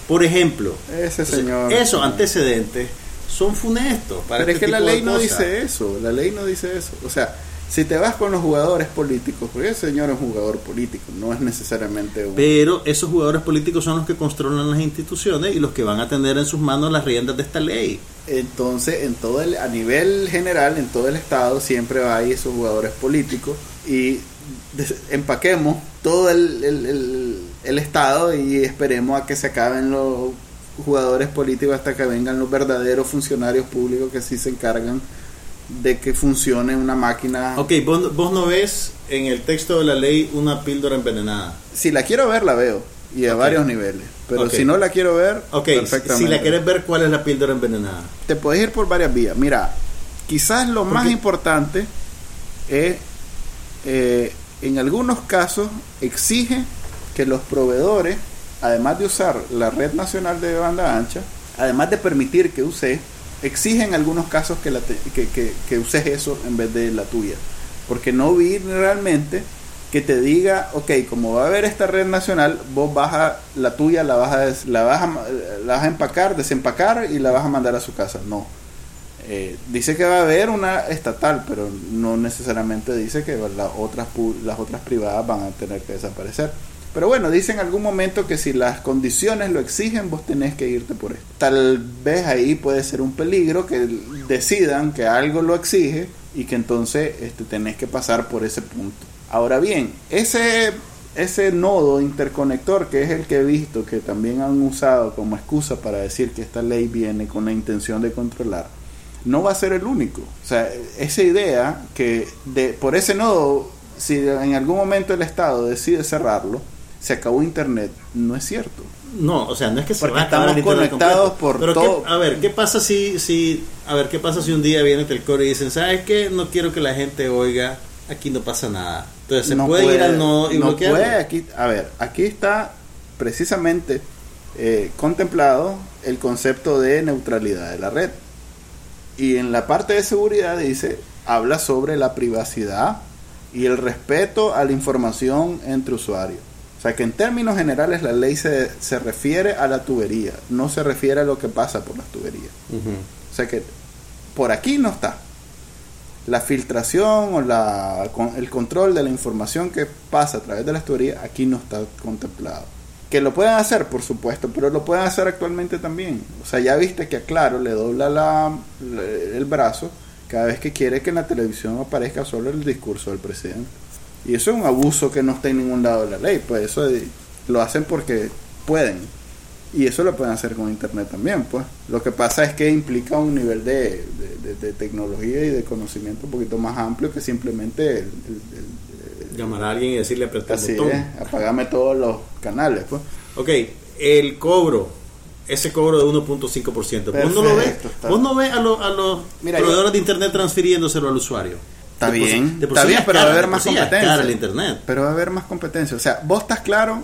Por ejemplo, Ese señor. esos antecedentes son funestos para Pero es este que la ley no dice eso, la ley no dice eso. O sea, si te vas con los jugadores políticos, porque ese señor es un jugador político, no es necesariamente un... Pero esos jugadores políticos son los que controlan las instituciones y los que van a tener en sus manos las riendas de esta ley. Entonces, en todo el, a nivel general, en todo el estado, siempre hay esos jugadores políticos y des- empaquemos todo el, el- el- el estado y esperemos a que se acaben los jugadores políticos hasta que vengan los verdaderos funcionarios públicos que sí se encargan de que funcione una máquina. Ok, vos, vos no ves en el texto de la ley una píldora envenenada. Si la quiero ver, la veo y a varios niveles. Pero si no la quiero ver, Ok, perfectamente. si la quieres ver, ¿cuál es la píldora envenenada? te puedes ir por varias vías. Mira, quizás lo más importante es, eh, en algunos casos, exige que los proveedores, además de usar la red nacional de banda ancha, además de permitir que use, exige en algunos casos que, la te- que, uses eso en vez de la tuya. Porque no vi realmente que te diga, ok, como va a haber esta red nacional, vos vas a, la tuya la vas a, la vas a, la vas a empacar, desempacar y la vas a mandar a su casa. No. Eh, dice que va a haber una estatal, pero no necesariamente dice que las otras, las otras privadas van a tener que desaparecer. Pero bueno, dice en algún momento que si las condiciones lo exigen, vos tenés que irte por esto. Tal vez ahí puede ser un peligro que decidan que algo lo exige y que entonces este, tenés que pasar por ese punto. Ahora bien, ese, ese nodo interconector que es el que he visto que también han usado como excusa para decir que esta ley viene con la intención de controlar, no va a ser el único. O sea, esa idea que de, por ese nodo, si en algún momento el Estado decide cerrarlo, se acabó internet, no es cierto. No, o sea, no es que se Porque va a acabar el estamos internet conectados completo. por Pero todo. ¿qué- a ver, ¿qué pasa si, si, a ver, qué pasa si un día viene Telcor y dicen, ¿sabes qué? No quiero que la gente oiga, aquí no pasa nada. Entonces se No puede, ir al nodo y no bloquearlo. puede aquí, a ver, aquí está precisamente eh, contemplado el concepto de neutralidad de la red. Y en la parte de seguridad dice, habla sobre la privacidad y el respeto a la información entre usuarios. O sea que en términos generales la ley se, se refiere a la tubería, no se refiere a lo que pasa por las tuberías. O sea que por aquí no está. La filtración o la, con- el control de la información que pasa a través de las tuberías aquí no está contemplado. Que lo pueden hacer, por supuesto, pero lo pueden hacer actualmente también. O sea, ya viste que a Claro le dobla la, el brazo cada vez que quiere que en la televisión aparezca solo el discurso del presidente. Y eso es un abuso que no está en ningún lado de la ley. Pues eso lo hacen porque pueden. Y eso lo pueden hacer con internet también, pues. Lo que pasa es que implica un nivel de, de- de- de tecnología y de conocimiento un poquito más amplio que simplemente el, el- el- Llamar a alguien y decirle apretar el así botón. es, apagame todos los canales, pues. Ok, el cobro, ese cobro de 1.5%. ¿Vos no lo ves? ¿Vos no ves a, los- a los Mira, proveedores yo- de internet transfiriéndoselo al usuario? Está De por bien, de por está sí bien, pero cara, va a haber de más competencia. el internet. Pero va a haber más competencia. O sea, vos estás claro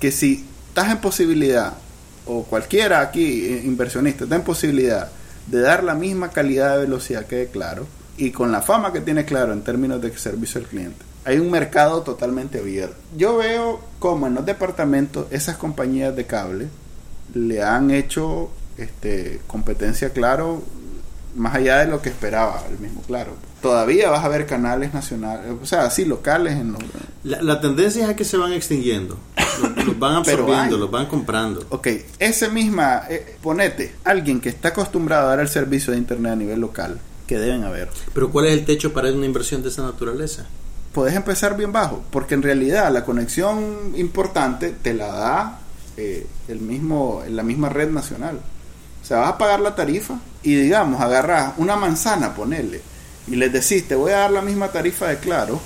que si estás en posibilidad, o cualquiera aquí, eh, inversionista, está en posibilidad de dar la misma calidad de velocidad que Claro, y con la fama que tiene Claro en términos de servicio al cliente, hay un mercado totalmente abierto. Yo veo como en los departamentos esas compañías de cable le han hecho este, competencia Claro más allá de lo que esperaba el mismo Claro. Todavía vas a ver canales nacionales, o sea, sí, locales en los... La, la tendencia es a que se van extinguiendo. Los, los *coughs* van absorbiendo, los van comprando. Ok, ese misma, eh, ponete, alguien que está acostumbrado a dar el servicio de internet a nivel local, que deben haber. Pero ¿cuál es el techo para una inversión de esa naturaleza? Puedes empezar bien bajo, porque en realidad la conexión importante te la da eh, el mismo, la misma red nacional. Sea, vas a pagar la tarifa y digamos, agarras una manzana, ponele, y les decís, te voy a dar la misma tarifa de Claro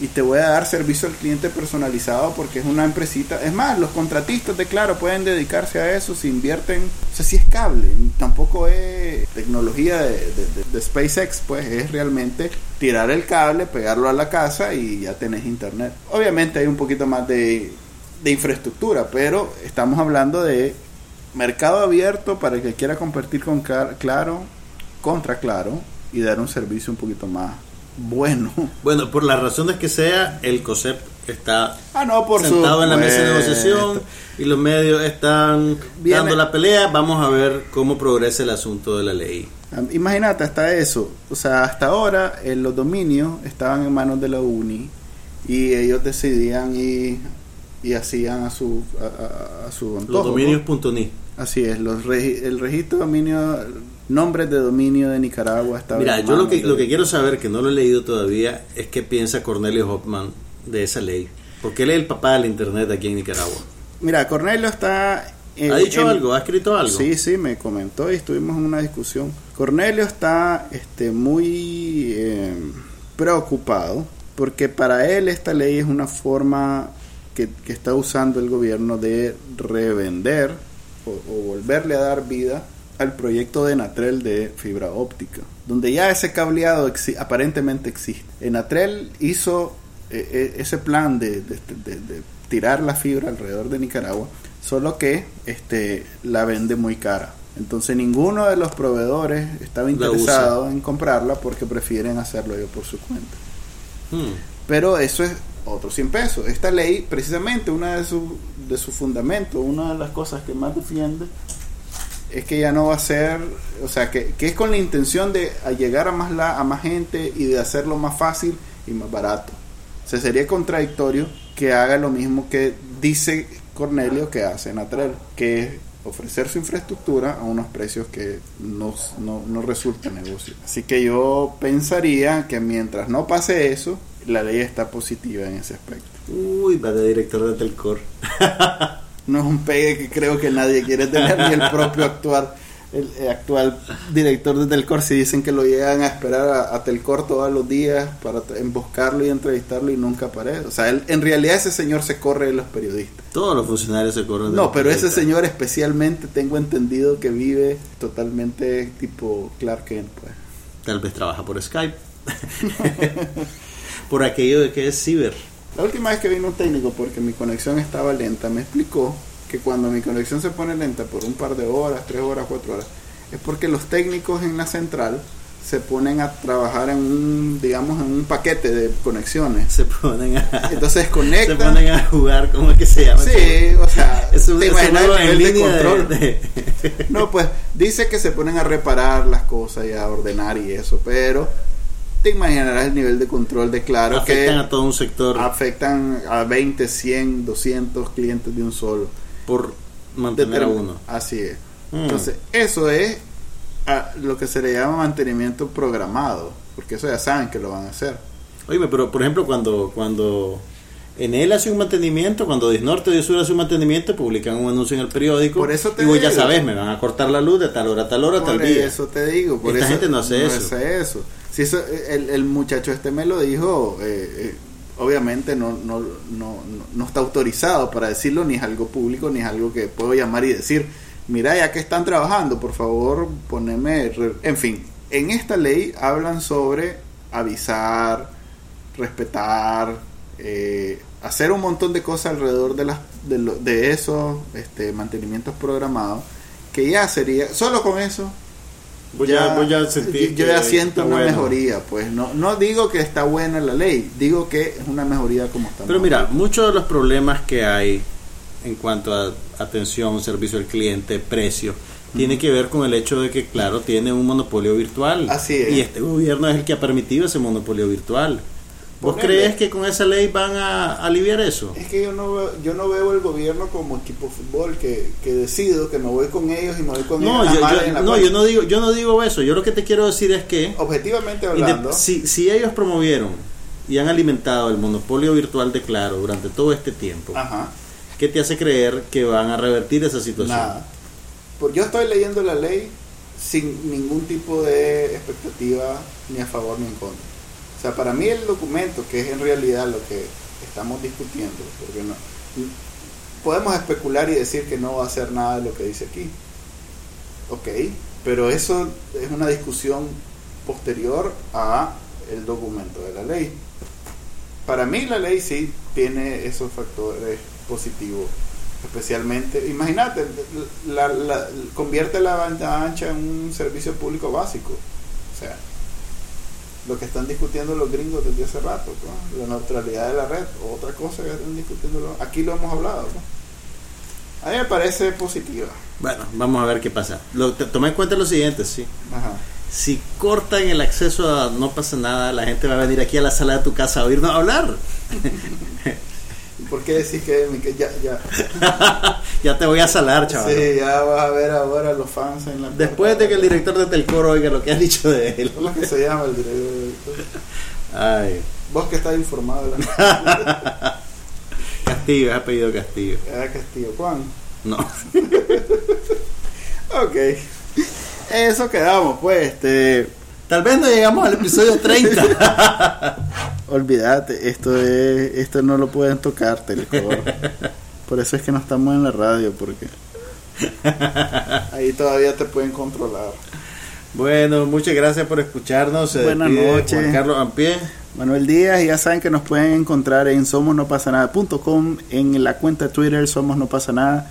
y te voy a dar servicio al cliente personalizado porque es una empresita. Es más, los contratistas de Claro pueden dedicarse a eso si invierten. O sea, si es cable, tampoco es tecnología de- de SpaceX, pues es realmente tirar el cable, pegarlo a la casa y ya tenés internet. Obviamente hay un poquito más de, de infraestructura, pero estamos hablando de mercado abierto para el que quiera competir con Claro, contra Claro y dar un servicio un poquito más bueno. *laughs* Bueno, por las razones que sea, el COSEP está Ah, no, por sentado en la mesa de negociación y los medios están Viene- dando la pelea. Vamos a ver cómo progresa el asunto de la ley. Imagínate, hasta eso. O sea, hasta ahora eh, los dominios estaban en manos de la UNI y ellos decidían y, y hacían a su, a, a- su Los antojo, dominios.ni. Así es, los regi- el registro de dominio, nombres de dominio de Nicaragua estaba Mira, yo lo que, lo que quiero saber, que no lo he leído todavía, es qué piensa Cornelio Hoffman de esa ley. Porque él es el papá del internet aquí en Nicaragua. Mira, Cornelio está... eh, ¿Ha dicho en- algo? ¿Ha escrito algo? Sí, sí, me comentó y estuvimos en una discusión. Cornelio está este, muy eh, preocupado porque para él esta ley es una forma que, que está usando el gobierno de revender o, o volverle a dar vida al proyecto de Enatrel de fibra óptica, donde ya ese cableado exi- aparentemente existe. Enatrel hizo eh, eh, ese plan de, de- de- de tirar la fibra alrededor de Nicaragua, solo que este, la vende muy cara. Entonces ninguno de los proveedores estaba interesado en comprarla porque prefieren hacerlo ellos por su cuenta. Hmm. Pero eso es otros 100 pesos. Esta ley, precisamente, una de sus de su fundamentos, una de las cosas que más defiende, es que ya no va a ser, o sea, que, que es con la intención de llegar a más, la, a más gente y de hacerlo más fácil y más barato. O sea, sería contradictorio que haga lo mismo que dice Cornelio que hace Natrel, que es ofrecer su infraestructura a unos precios que no, no, no resulta negocio. Así que yo pensaría que mientras no pase eso, la ley está positiva en ese aspecto. Uy, va de director de Telcor. No es un pegue que creo que nadie quiere tener ni el propio actuar el, el actual director de Telcor, si dicen que lo llegan a esperar a, a Telcor todos los días para emboscarlo y entrevistarlo y nunca aparece. O sea, él- en realidad ese señor se corre de los periodistas. Todos los funcionarios se corren de No, los pero ese señor especialmente tengo entendido que vive totalmente tipo Clark Kent, pues. Tal vez trabaja por Skype. *laughs* por aquello de que es ciber. La última vez que vino un técnico porque mi conexión estaba lenta, me explicó que cuando mi conexión se pone lenta por un par de horas, tres horas, cuatro horas, es porque los técnicos en la central se ponen a trabajar en un, digamos, en un paquete de conexiones. Se ponen a, Entonces *laughs* se conectan. ponen a jugar, ¿cómo es que se llama? Sí, o sea, *laughs* es un, te imaginas el nivel de control. de- *laughs* No, pues dice que se ponen a reparar las cosas y a ordenar y eso, pero te imaginarás el nivel de control de claro afectan que a todo un sector afectan a 20, 100, 200 clientes de un solo. por mantener a uno. Así es. Mm. Entonces, eso es ah, lo que se le llama mantenimiento programado, porque eso ya saben que lo van a hacer. Oye, pero por ejemplo, cuando cuando en él hace un mantenimiento, cuando Disnorte de Sur hace un mantenimiento, publican un anuncio en el periódico. Por eso te y vos ya digo. sabes, me van a cortar la luz de tal hora a tal hora, tal Por día. eso te digo, por Esta eso gente no hace eso. eso. Si eso el, el muchacho este me lo dijo, eh, eh, obviamente no, no, no, no, está autorizado para decirlo, ni es algo público, ni es algo que puedo llamar y decir, mira, ya que están trabajando, por favor, poneme... re-". En fin, en esta ley hablan sobre avisar, respetar, eh, hacer un montón de cosas alrededor de, las, de, lo- de esos este, mantenimientos programados, que ya sería, solo con eso, Vos ya, vos ya sentís yo que ya siento una bueno. mejoría, pues no, no digo que está buena la ley, digo que es una mejoría como está. Pero mira, muchos de los problemas que hay en cuanto a atención, servicio al cliente, precio, tiene que ver con el hecho de que, claro, tiene un monopolio virtual. Así es. Y este gobierno es el que ha permitido ese monopolio virtual. ¿Vos crees que con esa ley van a aliviar eso? Es que yo no veo, yo no veo el gobierno como equipo de fútbol que, que decido que me voy con ellos y me voy con No, ellos. yo, madre yo- en la no, cuenta. yo no digo, yo no digo eso. Yo lo que te quiero decir es que Objetivamente hablando, si, si ellos promovieron y han alimentado el monopolio virtual de Claro durante todo este tiempo, ajá, ¿qué te hace creer que van a revertir esa situación? nada. Pues yo estoy leyendo la ley sin ningún tipo de expectativa ni a favor ni en contra. O sea, para mí el documento, que es en realidad lo que estamos discutiendo, porque no podemos especular y decir que no va a hacer nada de lo que dice aquí. Ok, pero eso es una discusión posterior a el documento de la ley. Para mí la ley sí tiene esos factores positivos, especialmente, imagínate, la, convierte la banda ancha en un servicio público básico. O sea, lo que están discutiendo los gringos desde hace rato, ¿no? la neutralidad de la red, otra cosa que están discutiendo, los- aquí lo hemos hablado. ¿no? A mí me parece positiva. Bueno, vamos a ver qué pasa. Lo, toma en cuenta lo siguiente, sí. Ajá. Si cortan el acceso a no pasa nada, la gente va a venir aquí a la sala de tu casa a oírnos hablar. *laughs* ¿Y por qué decís que, ya, ya, *laughs* ya te voy a salar, chaval. sí, ya vas a ver ahora los fans en la Después de que el director de Telcor oiga lo que has dicho de él. Es lo que se llama el director. Ay, Vos que estás informado de la *laughs* Castillo, es apellido Castillo. Ah, Castillo Juan. No. *laughs* Ok. Eso quedamos, pues. Este, Tal vez no llegamos al episodio 30. *laughs* olvídate, esto es, esto no lo pueden tocar, Telecor. Por eso es que no estamos en la radio, porque ahí todavía te pueden controlar. bueno, muchas gracias por escucharnos. Se Buenas noches. Juan Carlos Ampie. Manuel Díaz, y ya saben que nos pueden encontrar en somosnopasanada.com, en la cuenta de Twitter Somos No Pasa Nada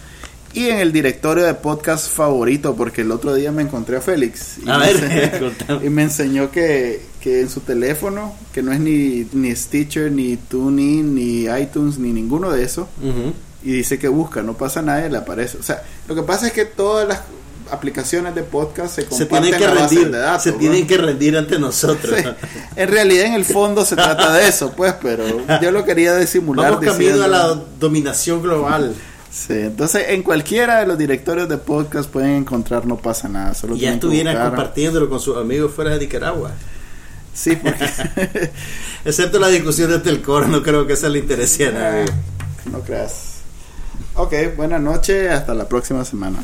y en el directorio de podcast favorito, porque el otro día me encontré a Félix y, A me, ver, enseñó, *laughs* y me enseñó que, que en su teléfono, que no es ni, ni Stitcher, ni TuneIn, ni iTunes, ni ninguno de Ujú. y dice que busca, no pasa nada y le aparece. O sea, lo que pasa es que todas las aplicaciones de podcast se Se comparten tienen que rendir, de datos, se ¿no? tienen que rendir ante nosotros. Sí. En realidad, en el fondo se trata de eso, pues, pero yo lo quería disimular. Vamos camino diciendo- a la dominación global. Sí, entonces en cualquiera de los directorios de podcast pueden encontrar No pasa nada. Solo ya estuvieran compartiéndolo con sus amigos fuera de Nicaragua. Sí, porque *laughs* Excepto la discusión de Telcor, no creo que esa le interese a nadie. no creas. Ok, buenas noches, hasta la próxima semana.